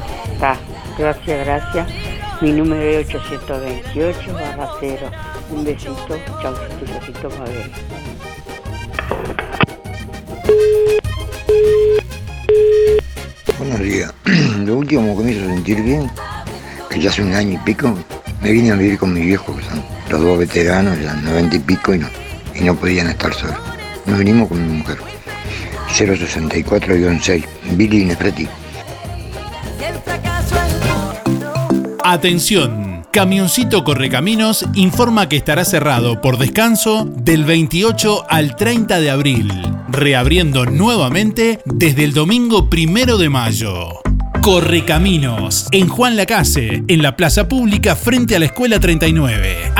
gracias, gracias. Mi número es 828 barra 0. Un besito, chau, besito, Mabel. Buenos días. *clears throat* Lo último que me hizo sentir bien, que ya hace un año y pico, me vine a vivir con mis viejos, que son los dos veteranos, ya 90 y pico, y no, y no podían estar solos. Nos vinimos con mi mujer. 064-6, Billy Nefreti. Atención, Camioncito Correcaminos informa que estará cerrado por descanso del 28 al 30 de abril, reabriendo nuevamente desde el domingo primero de mayo. Correcaminos, en Juan Lacase, en la plaza pública frente a la Escuela 39.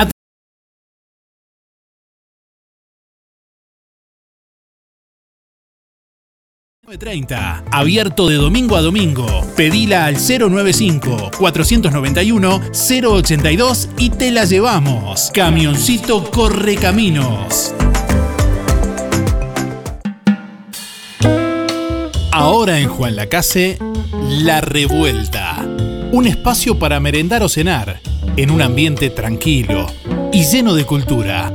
9.30, abierto de domingo a domingo. Pedila al 095-491-082 y te la llevamos. Camioncito Correcaminos. Ahora en Juan Lacase, La Revuelta. Un espacio para merendar o cenar, en un ambiente tranquilo y lleno de cultura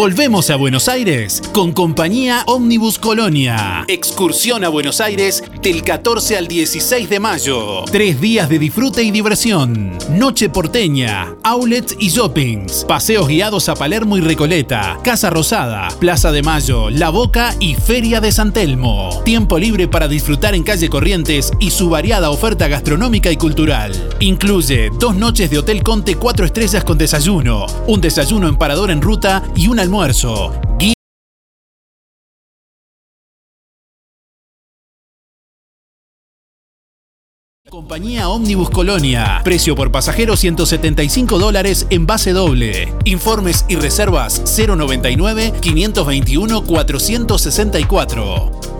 Volvemos a Buenos Aires con compañía Omnibus Colonia. Excursión a Buenos Aires del 14 al 16 de mayo. Tres días de disfrute y diversión. Noche porteña, outlets y shoppings. Paseos guiados a Palermo y Recoleta. Casa Rosada, Plaza de Mayo, La Boca y Feria de San Telmo. Tiempo libre para disfrutar en calle Corrientes y su variada oferta gastronómica y cultural. Incluye dos noches de Hotel Conte 4 estrellas con desayuno, un desayuno en parador en ruta y un Compañía Omnibus Colonia. Precio por pasajero 175 dólares en base doble. Informes y reservas 099 521 464.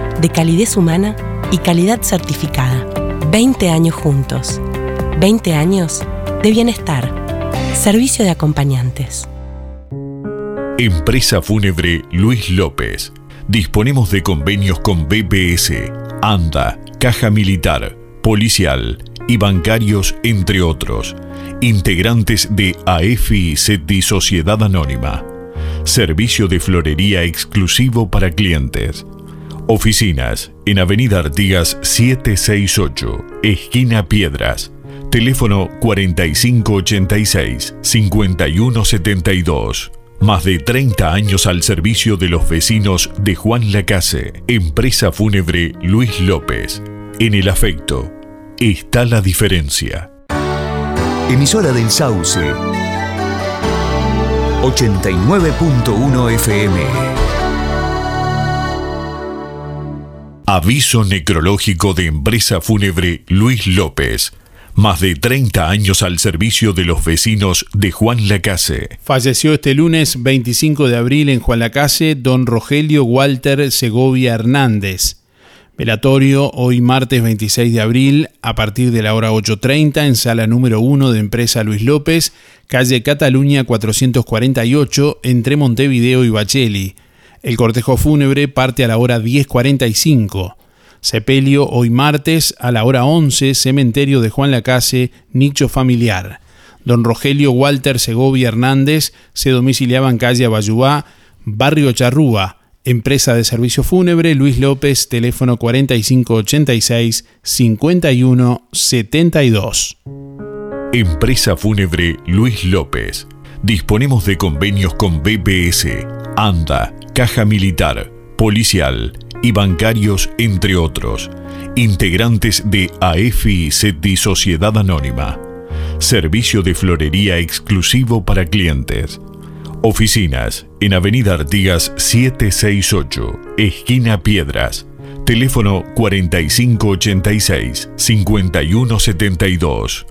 de calidez humana y calidad certificada. 20 años juntos. 20 años de bienestar. Servicio de acompañantes. Empresa Fúnebre Luis López. Disponemos de convenios con BPS, ANDA, Caja Militar, Policial y bancarios, entre otros. Integrantes de AFI SETI Sociedad Anónima. Servicio de florería exclusivo para clientes Oficinas en Avenida Artigas 768, esquina Piedras. Teléfono 4586-5172. Más de 30 años al servicio de los vecinos de Juan Lacase, empresa fúnebre Luis López. En el afecto está la diferencia. Emisora del Sauce. 89.1 FM. Aviso necrológico de empresa fúnebre Luis López. Más de 30 años al servicio de los vecinos de Juan Lacase. Falleció este lunes 25 de abril en Juan Lacase don Rogelio Walter Segovia Hernández. Velatorio hoy martes 26 de abril a partir de la hora 8.30 en sala número 1 de Empresa Luis López, calle Cataluña 448 entre Montevideo y Bacheli. El cortejo fúnebre parte a la hora 10.45. Sepelio hoy martes a la hora 11, cementerio de Juan Lacase, nicho familiar. Don Rogelio Walter Segovia Hernández se domiciliaba en calle Abayubá, barrio Charrúa. Empresa de servicio fúnebre Luis López, teléfono 4586-5172. Empresa fúnebre Luis López. Disponemos de convenios con BPS, ANDA, Caja Militar, Policial y bancarios, entre otros. Integrantes de AFI SETI Sociedad Anónima. Servicio de florería exclusivo para clientes. Oficinas en Avenida Artigas 768, esquina Piedras. Teléfono 4586-5172.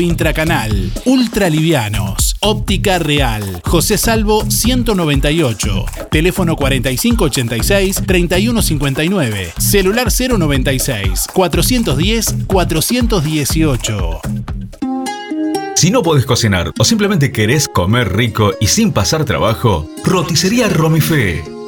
intracanal, ultralivianos, óptica real, José Salvo 198, teléfono 4586-3159, celular 096 410 418. Si no podés cocinar o simplemente querés comer rico y sin pasar trabajo, roticería Romifé.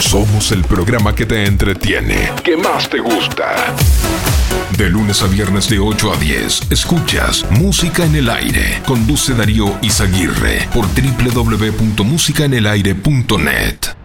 Somos el programa que te entretiene, que más te gusta. De lunes a viernes de 8 a 10, escuchas Música en el Aire. Conduce Darío Izaguirre por www.musicaenelaire.net.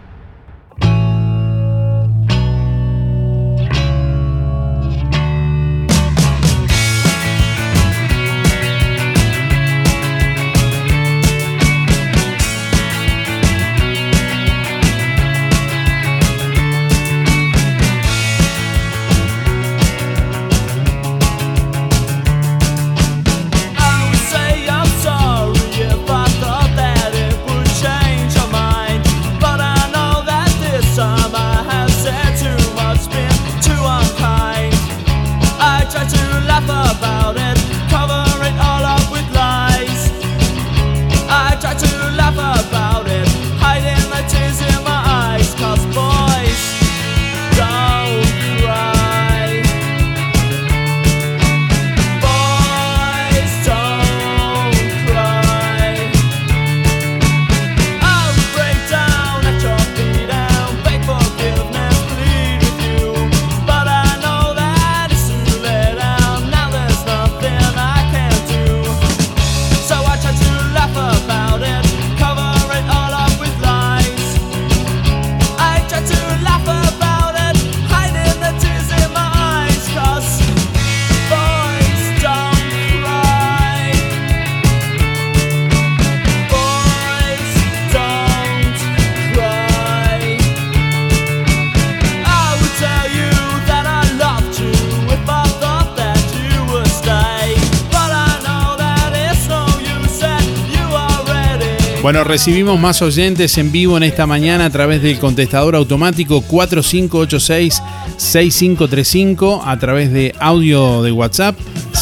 recibimos más oyentes en vivo en esta mañana a través del contestador automático 4586-6535, a través de audio de WhatsApp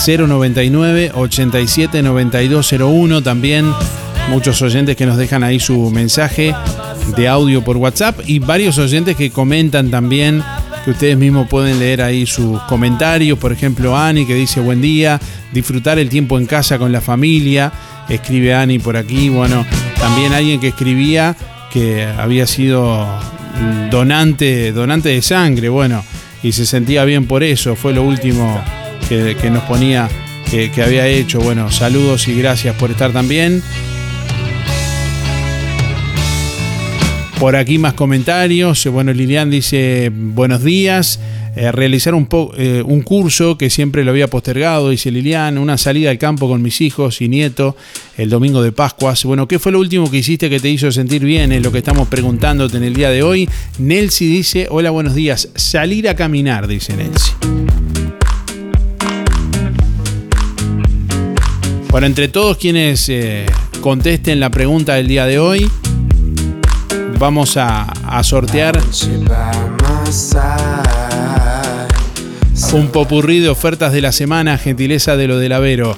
099 87 9201 también muchos oyentes que nos dejan ahí su mensaje de audio por WhatsApp y varios oyentes que comentan también que ustedes mismos pueden leer ahí sus comentarios. Por ejemplo, Ani que dice buen día, disfrutar el tiempo en casa con la familia. Escribe Ani por aquí. Bueno, también alguien que escribía que había sido donante, donante de sangre. Bueno, y se sentía bien por eso. Fue lo último que, nos ponía que, que había hecho. Bueno, saludos y gracias por estar también. Por aquí más comentarios. Bueno, Lilian dice buenos días. Eh, realizar un, eh, un, curso que siempre lo había postergado, dice Lilian, una salida al campo con mis hijos y nieto el domingo de Pascuas. Bueno, ¿qué fue lo último que hiciste que te hizo sentir bien? Es lo que estamos preguntándote en el día de hoy. Nelsi dice, hola, buenos días. Salir a caminar, dice Nelsi. Bueno, entre todos quienes eh, contesten la pregunta del día de hoy, vamos a, sortear un popurrí de ofertas de la semana, gentileza de lo del Avero,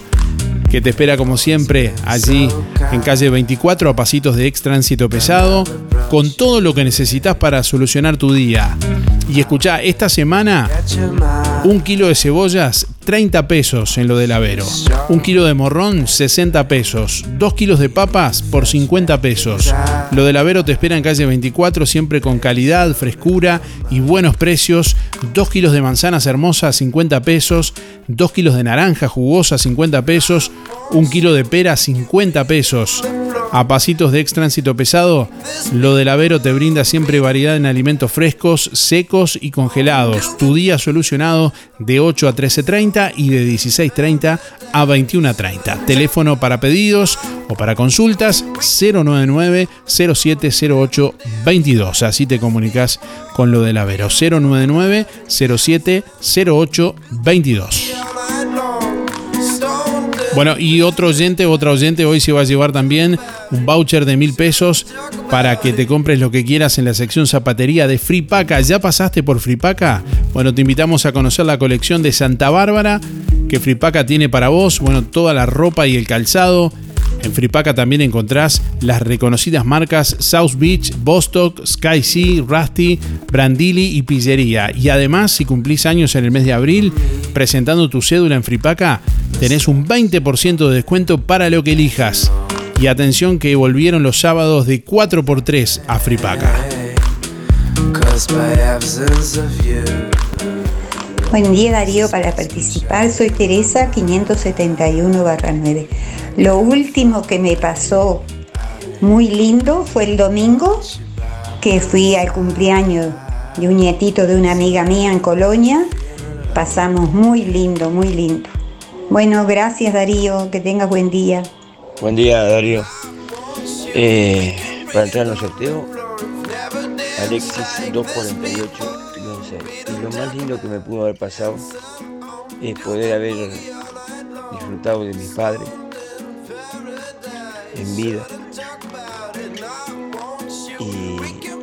que te espera como siempre allí en calle 24 a pasitos de ex tránsito pesado, con todo lo que necesitas para solucionar tu día. Y escucha, esta semana un kilo de cebollas 30 pesos en lo del Avero. Un kilo de morrón, 60 pesos. Dos kilos de papas por 50 pesos. Lo del Avero te espera en calle 24, siempre con calidad, frescura y buenos precios. Dos kilos de manzanas hermosas, 50 pesos. Dos kilos de naranja jugosa, 50 pesos. Un kilo de pera, 50 pesos. A pasitos de extránsito pesado, lo del Avero te brinda siempre variedad en alimentos frescos, secos y congelados. Tu día solucionado de 8 a 13.30 y de 16.30 a 21.30. Teléfono para pedidos o para consultas 099 0708 22. Así te comunicas con lo del Avero 099 0708 22. Bueno, y otro oyente, otra oyente hoy se va a llevar también un voucher de mil pesos para que te compres lo que quieras en la sección zapatería de Fripaca. ¿Ya pasaste por Fripaca? Bueno, te invitamos a conocer la colección de Santa Bárbara que Fripaca tiene para vos. Bueno, toda la ropa y el calzado. En Fripaca también encontrás las reconocidas marcas South Beach, Bostock, Sky Sea, Rusty, Brandili y Pillería. Y además, si cumplís años en el mes de abril, presentando tu cédula en Fripaca, tenés un 20% de descuento para lo que elijas. Y atención que volvieron los sábados de 4x3 a Fripaca. Buen día Darío, para participar soy Teresa 571-9. Lo último que me pasó muy lindo fue el domingo que fui al cumpleaños de un nietito de una amiga mía en Colonia. Pasamos muy lindo, muy lindo. Bueno, gracias Darío, que tengas buen día. Buen día Darío. Eh, para entrar en el sorteo, Alexis 248 Y lo más lindo que me pudo haber pasado es poder haber disfrutado de mi padre en vida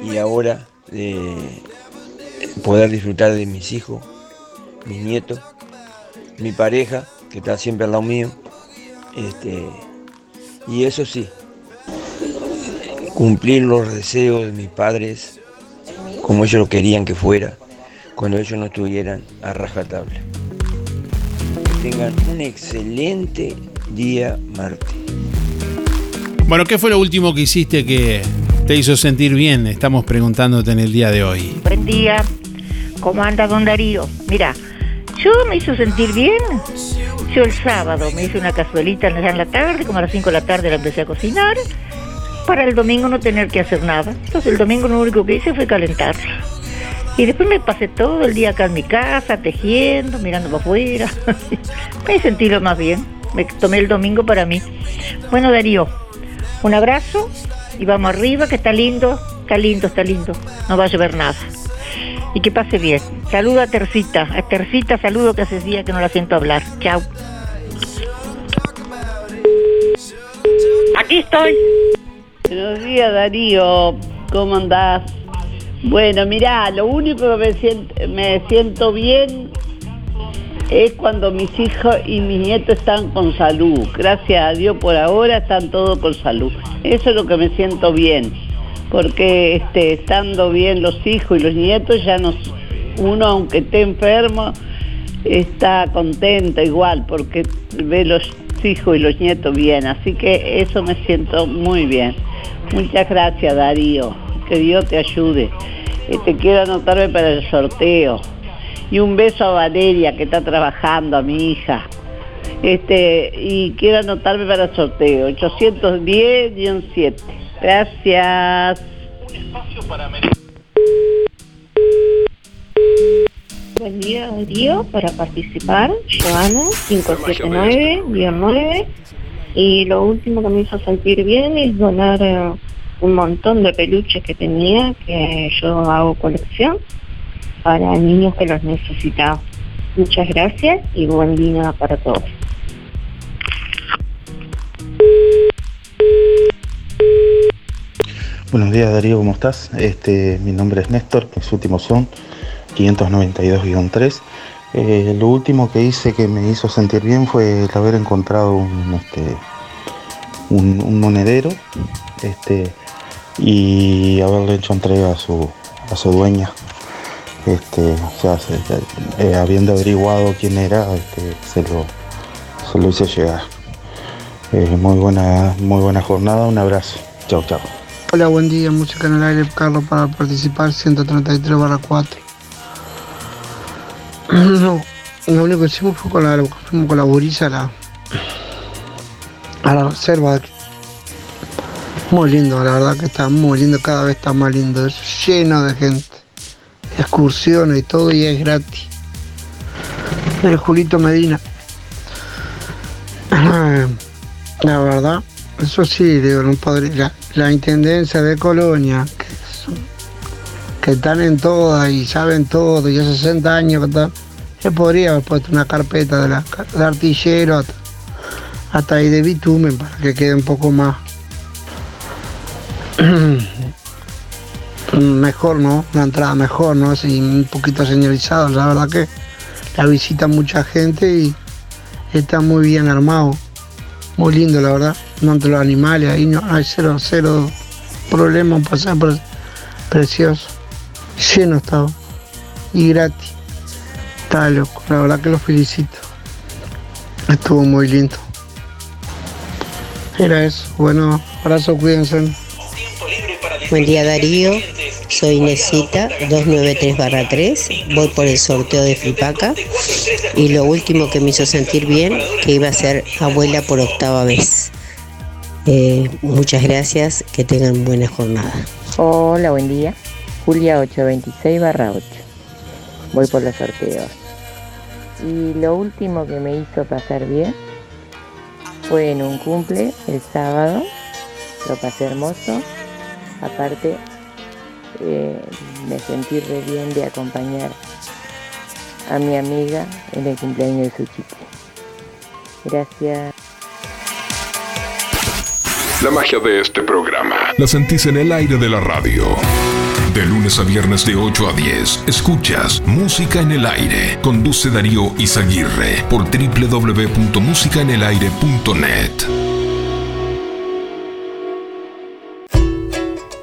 y, ahora de poder disfrutar de mis hijos, mis nietos, mi pareja que está siempre al lado mío. Este, y eso sí, cumplir los deseos de mis padres como ellos lo querían que fuera, cuando ellos no estuvieran a rajatabla. Que tengan un excelente día martes. Bueno, ¿qué fue lo último que hiciste que te hizo sentir bien? Estamos preguntándote en el día de hoy. Buen día, ¿cómo anda don Darío? Mira, yo me hizo sentir bien yo el sábado me hice una cazuelita en la tarde, como a las 5 de la tarde la empecé a cocinar, para el domingo no tener que hacer nada. Entonces el domingo lo único que hice fue calentarla. Y después me pasé todo el día acá en mi casa, tejiendo, mirando para afuera. *laughs* me sentí lo más bien. Me tomé el domingo para mí. Bueno, Darío, un abrazo y vamos arriba, que está lindo, está lindo, está lindo. No va a llover nada y que pase bien. Saludo a Tercita, a Tercita saludo que hace días que no la siento hablar. Chao. Aquí estoy. Buenos días Darío, ¿cómo andás? Bueno, mirá, lo único que me siento, me siento bien es cuando mis hijos y mis nietos están con salud. Gracias a Dios por ahora están todos con salud. Eso es lo que me siento bien, porque este, estando bien los hijos y los nietos, ya nos, uno aunque esté enfermo, está contento igual, porque ve los hijos y los nietos bien. Así que eso me siento muy bien. Muchas gracias Darío, que Dios te ayude. Te este, quiero anotarme para el sorteo. Y un beso a Valeria que está trabajando, a mi hija. Este, y quiero anotarme para el sorteo. 810-7. Gracias. Buen día, Darío, para participar. Joana, 579-9. Y lo último que me hizo sentir bien es donar eh, un montón de peluches que tenía, que yo hago colección, para niños que los necesitaban. Muchas gracias y buen día para todos. Buenos días Darío, ¿cómo estás? Este, mi nombre es Néstor, mis últimos son 592-3. Eh, lo último que hice que me hizo sentir bien fue el haber encontrado un, este, un, monedero este, y haberle hecho entrega a su, a su dueña. Este, o sea, eh, habiendo averiguado quién era, este, se, lo, se lo hice llegar. Eh, muy, buena, muy buena jornada, un abrazo. Chao, chao. Hola, buen día, música en el aire, Carlos, para participar 133 barra 4. *clears throat* No, lo único que hicimos fue con la, con la buriza a la, a la reserva. Muy lindo, la verdad que está muy lindo, cada vez está más lindo, es lleno de gente, excursiones y todo y es gratis. El Julito Medina. *clears throat* La verdad, eso sí, digo, no podría, la, intendencia de Colonia, que, están en todas y saben todo, y hace 60 años que están se podría haber puesto una carpeta de, la, artillero hasta, ahí de bitumen para que quede un poco más *clears throat* mejor, ¿no? Una entrada mejor, ¿no? Así un poquito señalizado. La verdad que la visita mucha gente y está muy bien armado. Muy lindo, la verdad. No entre los animales, ahí no hay cero, cero problema, un precioso. Lleno estaba. Y gratis loco, la verdad que lo felicito. Estuvo muy lindo. Era eso. Bueno, abrazo, cuídense. Buen día Darío, soy Nesita 293 3, voy por el sorteo de Flipaca y lo último que me hizo sentir bien, que iba a ser abuela por octava vez. Eh, muchas gracias, que tengan buena jornada. Hola, buen día. Julia 826 8. Voy por los sorteos. Y lo último que me hizo pasar bien fue en un cumple el sábado. Lo pasé hermoso. Aparte, eh, me sentí re bien de acompañar a mi amiga en el cumpleaños de su chico. Gracias. La magia de este programa la sentís en el aire de la radio. De lunes a viernes de 8 a 10, escuchas Música en el Aire. Conduce Darío Izaguirre por www.musicaenelaire.net.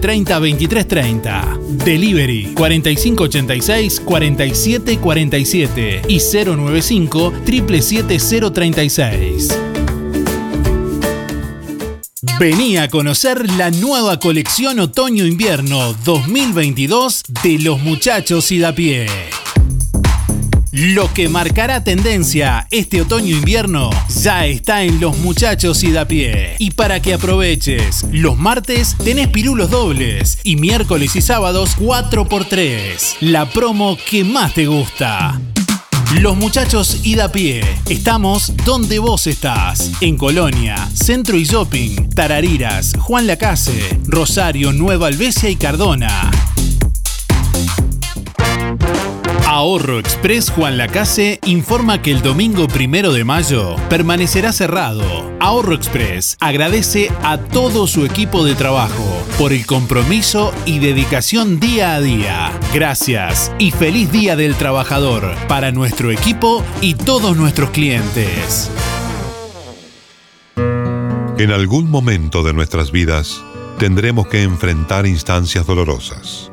23 30. Delivery 4586 47 47 y 095 77036. Vení a conocer la nueva colección Otoño-Invierno 2022 de los muchachos y da pie. Lo que marcará tendencia este otoño-invierno ya está en los muchachos y da pie. Y para que aproveches, los martes tenés pirulos dobles y miércoles y sábados 4x3. La promo que más te gusta. Los muchachos ida a pie. Estamos donde vos estás. En Colonia, Centro y Shopping, Tarariras, Juan Lacase, Rosario, Nueva Albesia y Cardona. Ahorro Express Juan Lacase informa que el domingo primero de mayo permanecerá cerrado. Ahorro Express agradece a todo su equipo de trabajo por el compromiso y dedicación día a día. Gracias y feliz Día del Trabajador para nuestro equipo y todos nuestros clientes. En algún momento de nuestras vidas tendremos que enfrentar instancias dolorosas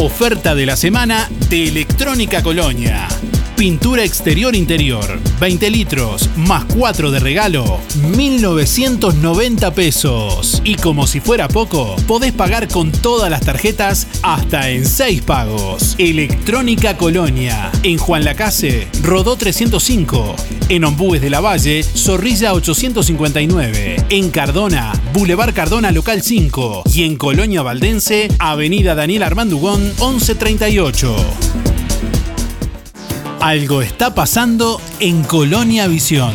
Oferta de la semana de Electrónica Colonia. Pintura exterior interior, 20 litros, más 4 de regalo, 1990 pesos. Y como si fuera poco, podés pagar con todas las tarjetas hasta en 6 pagos. Electrónica Colonia, en Juan Lacase, Rodó 305, en Ombúes de la Valle, Zorrilla 859, en Cardona, Boulevard Cardona Local 5 y en Colonia Valdense, Avenida Daniel Armandugón 1138. Algo está pasando en Colonia Visión.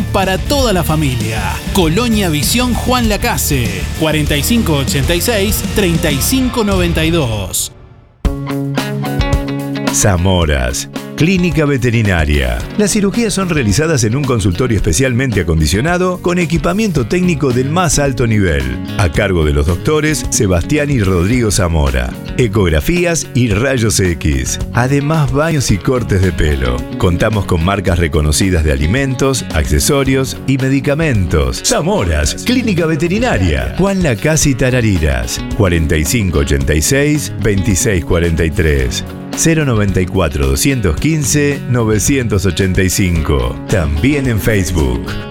para toda la familia. Colonia Visión Juan Lacase, 4586-3592. Zamoras Clínica Veterinaria. Las cirugías son realizadas en un consultorio especialmente acondicionado con equipamiento técnico del más alto nivel, a cargo de los doctores Sebastián y Rodrigo Zamora. Ecografías y rayos X. Además, baños y cortes de pelo. Contamos con marcas reconocidas de alimentos, accesorios y medicamentos. Zamoras, Clínica Veterinaria. Juan Lacasi Tarariras. 4586-2643. 094 215 985. También en Facebook.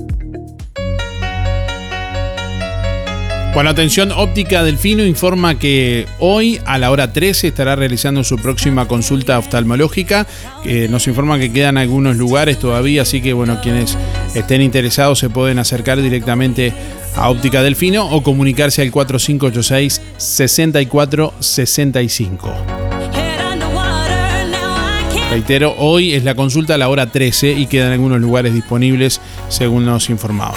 Bueno, atención, Óptica Delfino informa que hoy a la hora 13 estará realizando su próxima consulta oftalmológica. Que nos informa que quedan algunos lugares todavía, así que bueno, quienes estén interesados se pueden acercar directamente a Óptica Delfino o comunicarse al 4586 6465. Reitero, hoy es la consulta a la hora 13 y quedan algunos lugares disponibles según nos informaba.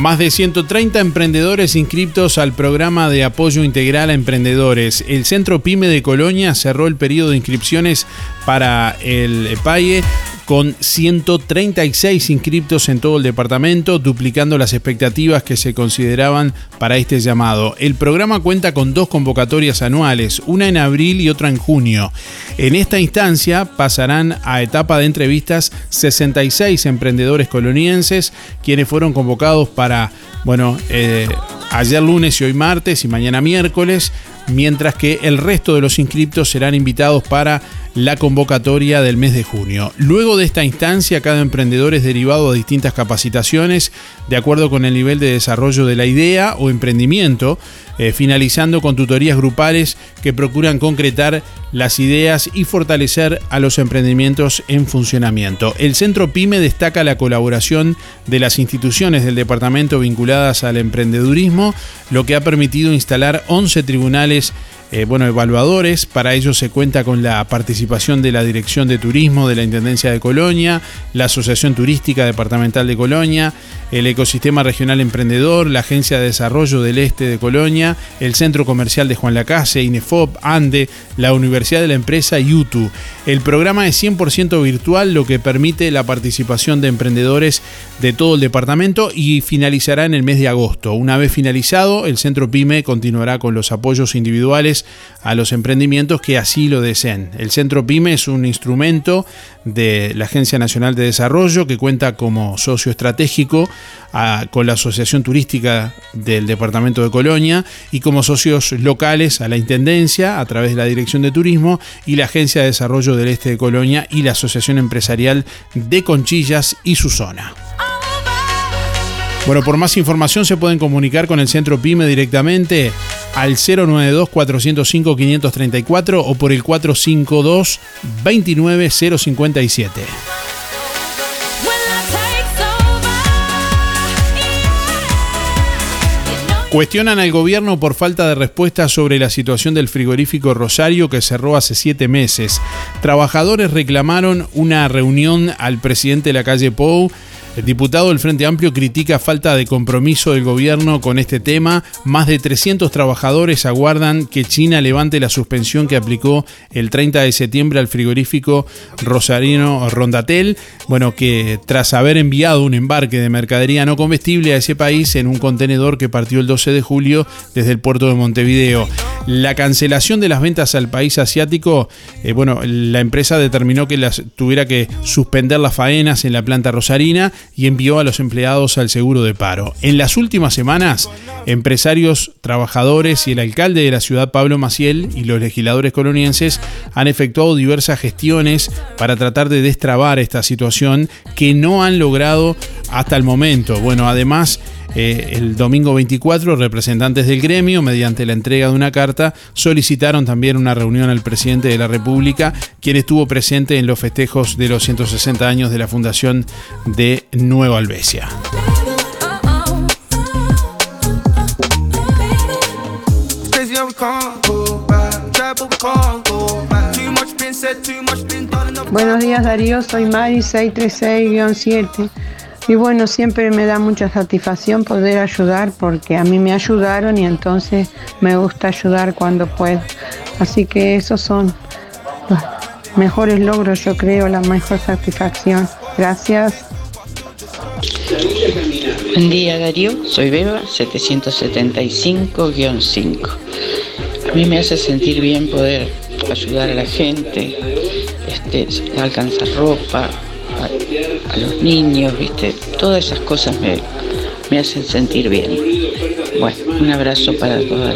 Más de 130 emprendedores inscritos al programa de apoyo integral a emprendedores. El Centro PYME de Colonia cerró el periodo de inscripciones para el PAIE con 136 inscriptos en todo el departamento, duplicando las expectativas que se consideraban para este llamado. El programa cuenta con dos convocatorias anuales, una en abril y otra en junio. En esta instancia pasarán a etapa de entrevistas 66 emprendedores colonienses, quienes fueron convocados para, bueno, eh, ayer lunes y hoy martes y mañana miércoles, mientras que el resto de los inscriptos serán invitados para la convocatoria del mes de junio. Luego de esta instancia, cada emprendedor es derivado a distintas capacitaciones de acuerdo con el nivel de desarrollo de la idea o emprendimiento, eh, finalizando con tutorías grupales que procuran concretar las ideas y fortalecer a los emprendimientos en funcionamiento. El Centro PYME destaca la colaboración de las instituciones del departamento vinculadas al emprendedurismo, lo que ha permitido instalar 11 tribunales eh, bueno, evaluadores. Para ello se cuenta con la participación de la Dirección de Turismo de la Intendencia de Colonia, la Asociación Turística Departamental de Colonia, el Ecosistema Regional Emprendedor, la Agencia de Desarrollo del Este de Colonia, el Centro Comercial de Juan Lacase, INEFOP, ANDE, la Universidad de la Empresa y UTU. El programa es 100% virtual, lo que permite la participación de emprendedores de todo el departamento y finalizará en el mes de agosto. Una vez finalizado, el Centro PYME continuará con los apoyos individuales a los emprendimientos que así lo deseen. El Centro PYME es un instrumento de la Agencia Nacional de Desarrollo que cuenta como socio estratégico con la Asociación Turística del Departamento de Colonia y como socios locales a la Intendencia a través de la Dirección de Turismo y la Agencia de Desarrollo del Este de Colonia y la Asociación Empresarial de Conchillas y su zona. Bueno, por más información se pueden comunicar con el Centro PYME directamente al 092-405-534 o por el 452-29057. Cuestionan al gobierno por falta de respuesta sobre la situación del frigorífico Rosario que cerró hace siete meses. Trabajadores reclamaron una reunión al presidente de la calle Pou el diputado del Frente Amplio critica falta de compromiso del gobierno con este tema. Más de 300 trabajadores aguardan que China levante la suspensión que aplicó el 30 de septiembre al frigorífico rosarino Rondatel. Bueno, que tras haber enviado un embarque de mercadería no comestible a ese país en un contenedor que partió el 12 de julio desde el puerto de Montevideo. La cancelación de las ventas al país asiático, eh, bueno, la empresa determinó que las, tuviera que suspender las faenas en la planta rosarina y envió a los empleados al seguro de paro. En las últimas semanas, empresarios, trabajadores y el alcalde de la ciudad, Pablo Maciel, y los legisladores colonienses han efectuado diversas gestiones para tratar de destrabar esta situación que no han logrado hasta el momento. Bueno, además, eh, el domingo 24, representantes del gremio, mediante la entrega de una carta, solicitaron también una reunión al presidente de la República, quien estuvo presente en los festejos de los 160 años de la fundación de Nueva Albesia. Buenos días Darío, soy Mari 636-7 y bueno, siempre me da mucha satisfacción poder ayudar porque a mí me ayudaron y entonces me gusta ayudar cuando puedo. Así que esos son los mejores logros, yo creo, la mejor satisfacción. Gracias. Buen día Darío, soy Beba 775-5. A mí me hace sentir bien poder ayudar a la gente, este, alcanzar ropa, a, los niños, ¿viste? Todas esas cosas me, me hacen sentir bien. Bueno, un abrazo para toda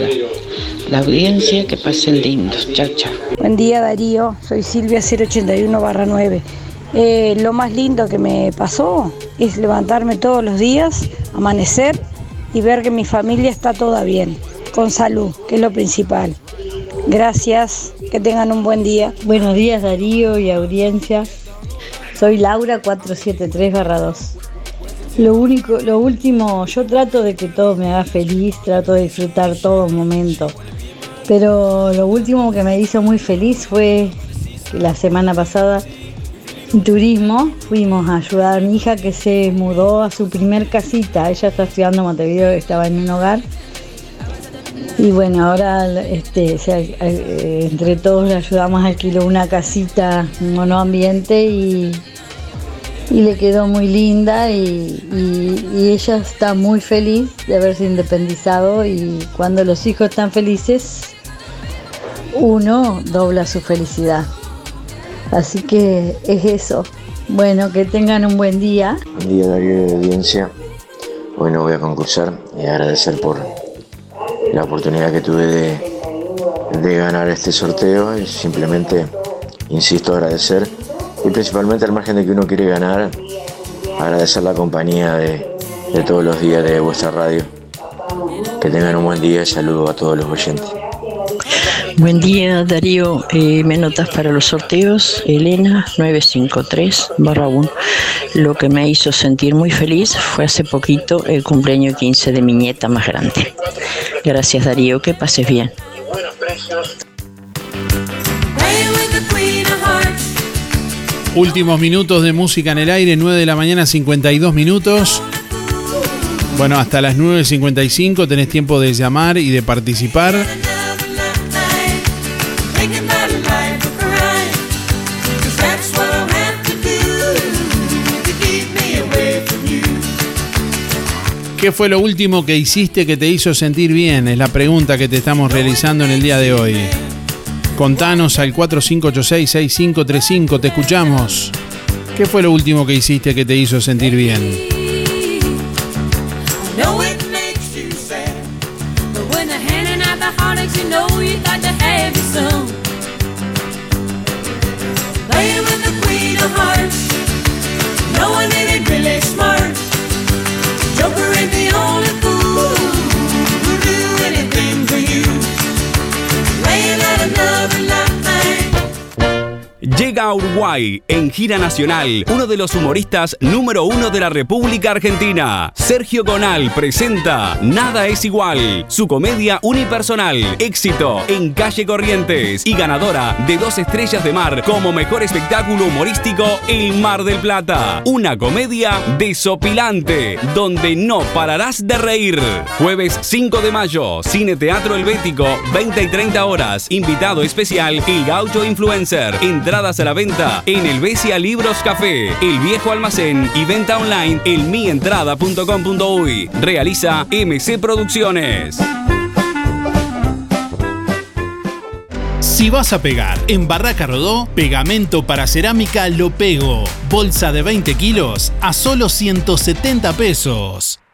la, audiencia, que pasen lindos. Chao, chao. Buen día Darío, soy Silvia 081 9. Eh, lo más lindo que me pasó es levantarme todos los días, amanecer y ver que mi familia está toda bien, con salud, que es lo principal. Gracias, que tengan un buen día. Buenos días Darío y audiencia. Soy Laura 473-2. Lo único, lo último, yo trato de que todo me haga feliz, trato de disfrutar todo momento. Pero lo último que me hizo muy feliz fue la semana pasada en turismo fuimos a ayudar a mi hija que se mudó a su primer casita. Ella está estudiando Montevideo, estaba en un hogar. Y bueno, ahora este, eh, entre todos le ayudamos a alquilar una casita, monoambiente y y le quedó muy linda y, y ella está muy feliz de haberse independizado y cuando los hijos están felices, uno dobla su felicidad. Así que es eso. Bueno, que tengan un buen día. Buen día de audiencia. Hoy no voy a concursar y agradecer por la oportunidad que tuve de, ganar este sorteo y simplemente, insisto, agradecer y principalmente al margen de que uno quiere ganar, agradecer la compañía de, de todos los días de vuestra radio. Que tengan un buen día y saludo a todos los oyentes. Buen día Darío, eh, me notas para los sorteos, Elena 953 barra 1. Lo que me hizo sentir muy feliz fue hace poquito el cumpleaños 15 de mi nieta más grande. Gracias Darío, que pases bien. Últimos minutos de música en el aire, 9 de la mañana, 52 minutos. Bueno, hasta las 9.55 tenés tiempo de llamar y de participar. ¿Qué fue lo último que hiciste que te hizo sentir bien? Es la pregunta que te estamos realizando en el día de hoy. Contanos al 4586-6535, te escuchamos. ¿Qué fue lo último que hiciste que te hizo sentir bien? Llega Uruguay en gira nacional uno de los humoristas número uno de la República Argentina. Sergio Gonal presenta Nada es igual, su comedia unipersonal, éxito en Calle Corrientes y ganadora de dos estrellas de mar como mejor espectáculo humorístico El Mar del Plata. Una comedia desopilante donde no pararás de reír. Jueves 5 de mayo, Cine Teatro Helvético, 20 y 30 horas. Invitado especial El Gaucho Influencer. A la venta en el Besia Libros Café, el viejo almacén y venta online en mientrada.com.uy. Realiza MC Producciones. Si vas a pegar en Barraca Rodó, pegamento para cerámica Lo Pego. Bolsa de 20 kilos a solo 170 pesos.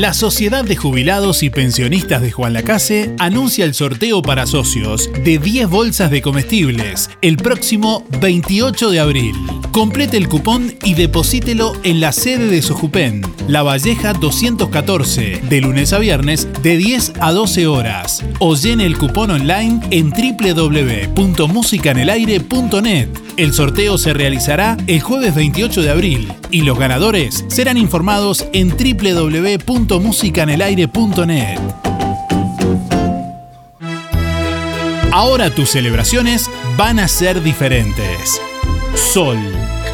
La Sociedad de Jubilados y Pensionistas de Juan Lacase anuncia el sorteo para socios de 10 bolsas de comestibles el próximo 28 de abril. Complete el cupón y deposítelo en la sede de Sojupen, La Valleja 214, de lunes a viernes de 10 a 12 horas. O llene el cupón online en www.musicanelaire.net. El sorteo se realizará el jueves 28 de abril y los ganadores serán informados en www.musicanelaire.net. Ahora tus celebraciones van a ser diferentes. Sol,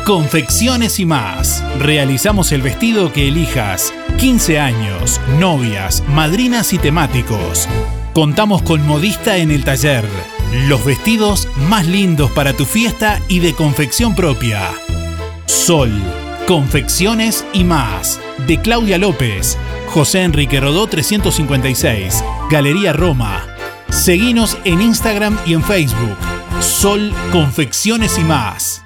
confecciones y más. Realizamos el vestido que elijas. 15 años, novias, madrinas y temáticos. Contamos con modista en el taller. Los vestidos más lindos para tu fiesta y de confección propia. Sol, confecciones y más. De Claudia López. José Enrique Rodó 356. Galería Roma. Seguinos en Instagram y en Facebook. Sol, confecciones y más.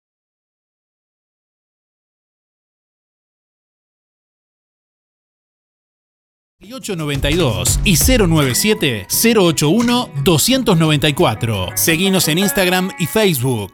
3892 y 097 081 294. Seguinos en Instagram y Facebook.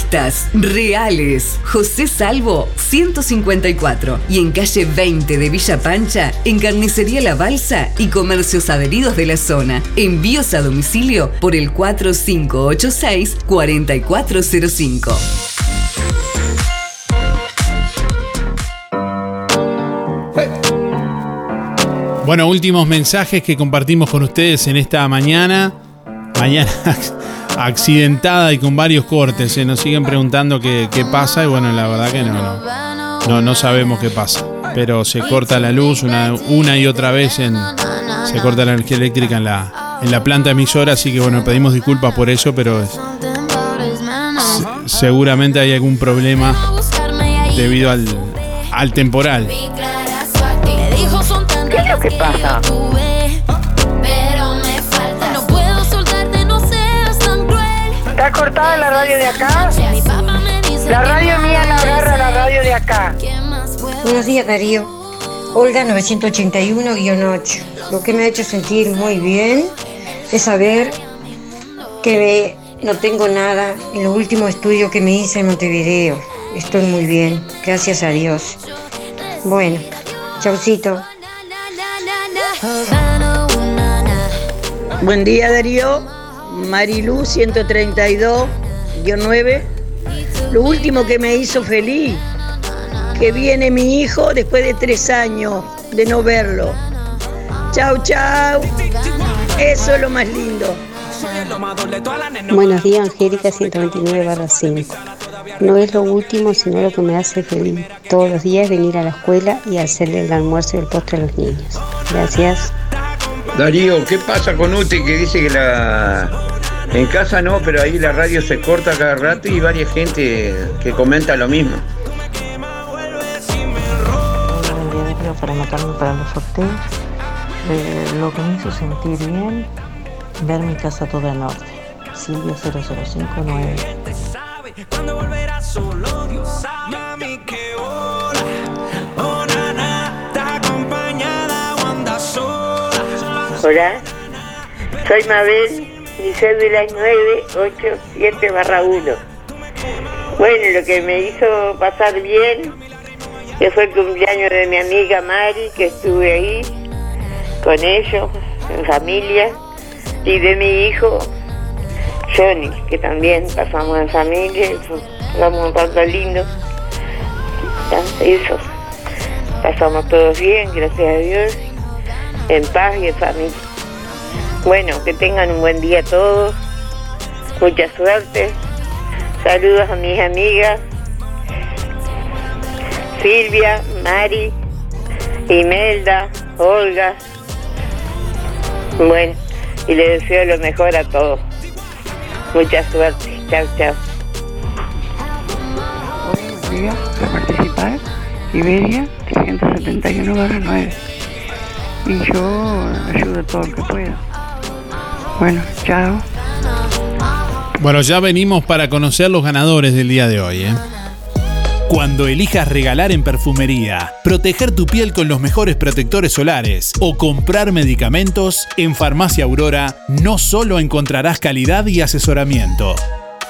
Pastas reales. José Salvo 154 y en calle 20 de Villa Pancha, en Carnicería La Balsa y comercios adheridos de la zona. Envíos a domicilio por el 4586 4405. Bueno, últimos mensajes que compartimos con ustedes en esta mañana. Mañana *laughs* accidentada y con varios cortes. Se nos siguen preguntando qué, qué pasa y bueno, la verdad que no, no, no, no sabemos qué pasa. Pero se corta la luz una, una y otra vez en, se corta la energía eléctrica en la, en la planta emisora, así que bueno, pedimos disculpas por eso, pero seguramente hay algún problema debido al, al temporal. ¿Qué es lo que pasa? de acá. La radio mía la agarra la radio de acá. Buenos días, Darío. Olga 981-8. Lo que me ha hecho sentir muy bien es saber que no tengo nada en los últimos estudios que me hice en Montevideo. Estoy muy bien, gracias a Dios. Bueno, chaucito. Buen día, Darío. Marilu 132 9 lo último que me hizo feliz, que viene mi hijo después de tres años de no verlo. Chau, chau. Eso es lo más lindo. Buenos días, Angélica 129 5. No es lo último, sino lo que me hace feliz todos los días venir a la escuela y hacerle el almuerzo y el postre a los niños. Gracias. Darío, ¿qué pasa con Ute que dice que la en casa no, pero ahí la radio se corta cada rato y varias gente que comenta lo mismo? Para anotarme para los sorteos. Eh, lo que me hizo sentir bien, ver mi casa toda en orden. Silvia 0059. Cuando volverás solo Dios sabe Mami que hora Oh nana Estás acompañada o andas sola Hola, soy Mabel, mi cédula es 987 barra 1. Bueno, lo que me hizo pasar bien, que fue el cumpleaños de mi amiga Mari, que estuve ahí con ellos, en familia, y de mi hijo Johnny, que también pasamos en familia, pasamos un rato lindo. Eso, pasamos todos bien, gracias a Dios en paz y en familia. Bueno, que tengan un buen día todos, mucha suerte, saludos a mis amigas, Silvia, Mari, Imelda, Olga. Bueno, y les deseo lo mejor a todos. Mucha suerte. Chao, chao. Liga para participar, Iberia 371 9. Y yo ayudo todo lo que pueda. Bueno, chao. Bueno, ya venimos para conocer los ganadores del día de hoy. ¿eh? Cuando elijas regalar en perfumería, proteger tu piel con los mejores protectores solares o comprar medicamentos, en Farmacia Aurora no solo encontrarás calidad y asesoramiento.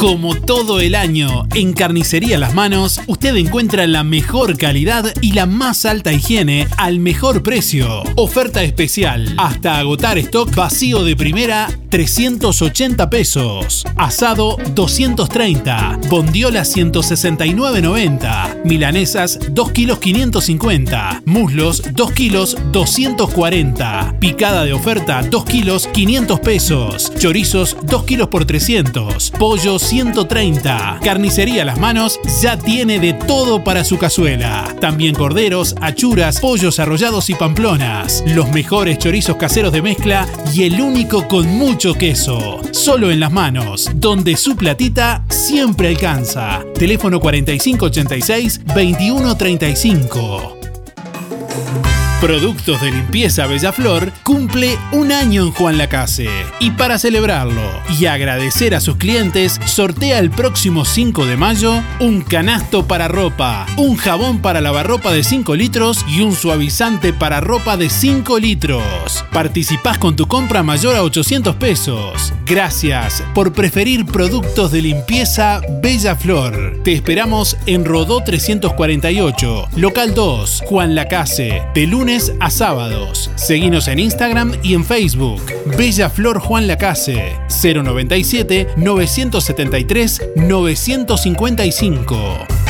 Como todo el año, en Carnicería Las Manos, usted encuentra la mejor calidad y la más alta higiene al mejor precio. Oferta especial. Hasta agotar stock vacío de primera, 380 pesos. Asado, 230. Bondiola, 169,90. Milanesas, 2 kilos 550. Muslos, 2 kilos 240. Picada de oferta, 2 kilos 500 pesos. Chorizos, 2 kilos por 300. Pollos, 130. Carnicería Las Manos ya tiene de todo para su cazuela. También corderos, achuras, pollos arrollados y pamplonas. Los mejores chorizos caseros de mezcla y el único con mucho queso. Solo en Las Manos, donde su platita siempre alcanza. Teléfono 4586 2135. Productos de Limpieza Bellaflor cumple un año en Juan Lacase. Y para celebrarlo y agradecer a sus clientes, sortea el próximo 5 de mayo un canasto para ropa, un jabón para lavarropa de 5 litros y un suavizante para ropa de 5 litros. Participás con tu compra mayor a 800 pesos. Gracias por preferir productos de limpieza Bella Flor. Te esperamos en Rodó 348, local 2, Juan Lacase, de lunes a sábados. Seguinos en Instagram y en Facebook. Bella Flor Juan Lacase 097 973 955.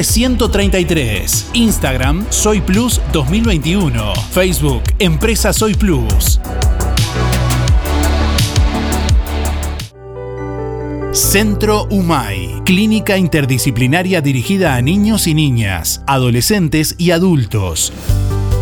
133. Instagram Soy Plus 2021. Facebook Empresa Soy Plus. Centro UMAI, clínica interdisciplinaria dirigida a niños y niñas, adolescentes y adultos.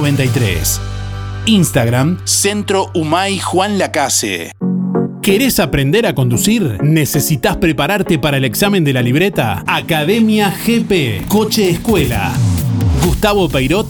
93. Instagram, Centro Humay Juan Lacase. ¿Querés aprender a conducir? ¿Necesitas prepararte para el examen de la libreta? Academia GP, Coche Escuela. Gustavo Peirot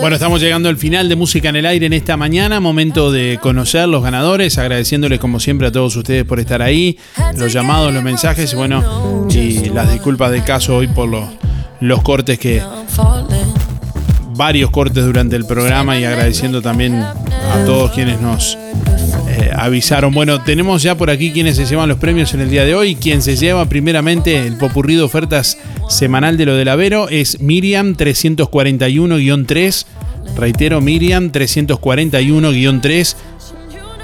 Bueno, estamos llegando al final de Música en el Aire en esta mañana. Momento de conocer los ganadores, agradeciéndoles como siempre a todos ustedes por estar ahí, los llamados, los mensajes, bueno, y las disculpas de caso hoy por los, los cortes que. varios cortes durante el programa y agradeciendo también a todos quienes nos avisaron. Bueno, tenemos ya por aquí quienes se llevan los premios en el día de hoy. Quien se lleva primeramente el popurrí de ofertas semanal de lo del Avero es Miriam 341-3. Reitero, Miriam 341-3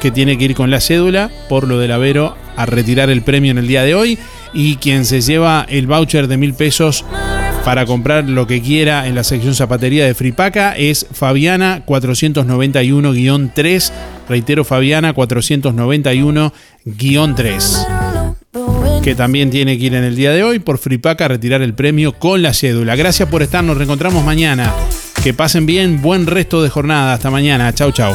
que tiene que ir con la cédula por lo del Avero a retirar el premio en el día de hoy. Y quien se lleva el voucher de mil pesos para comprar lo que quiera en la sección zapatería de Fripaca es Fabiana 491-3. Reitero, Fabiana 491-3. Que también tiene que ir en el día de hoy por Fripaca a retirar el premio con la cédula. Gracias por estar, nos reencontramos mañana. Que pasen bien, buen resto de jornada. Hasta mañana. Chau, chau.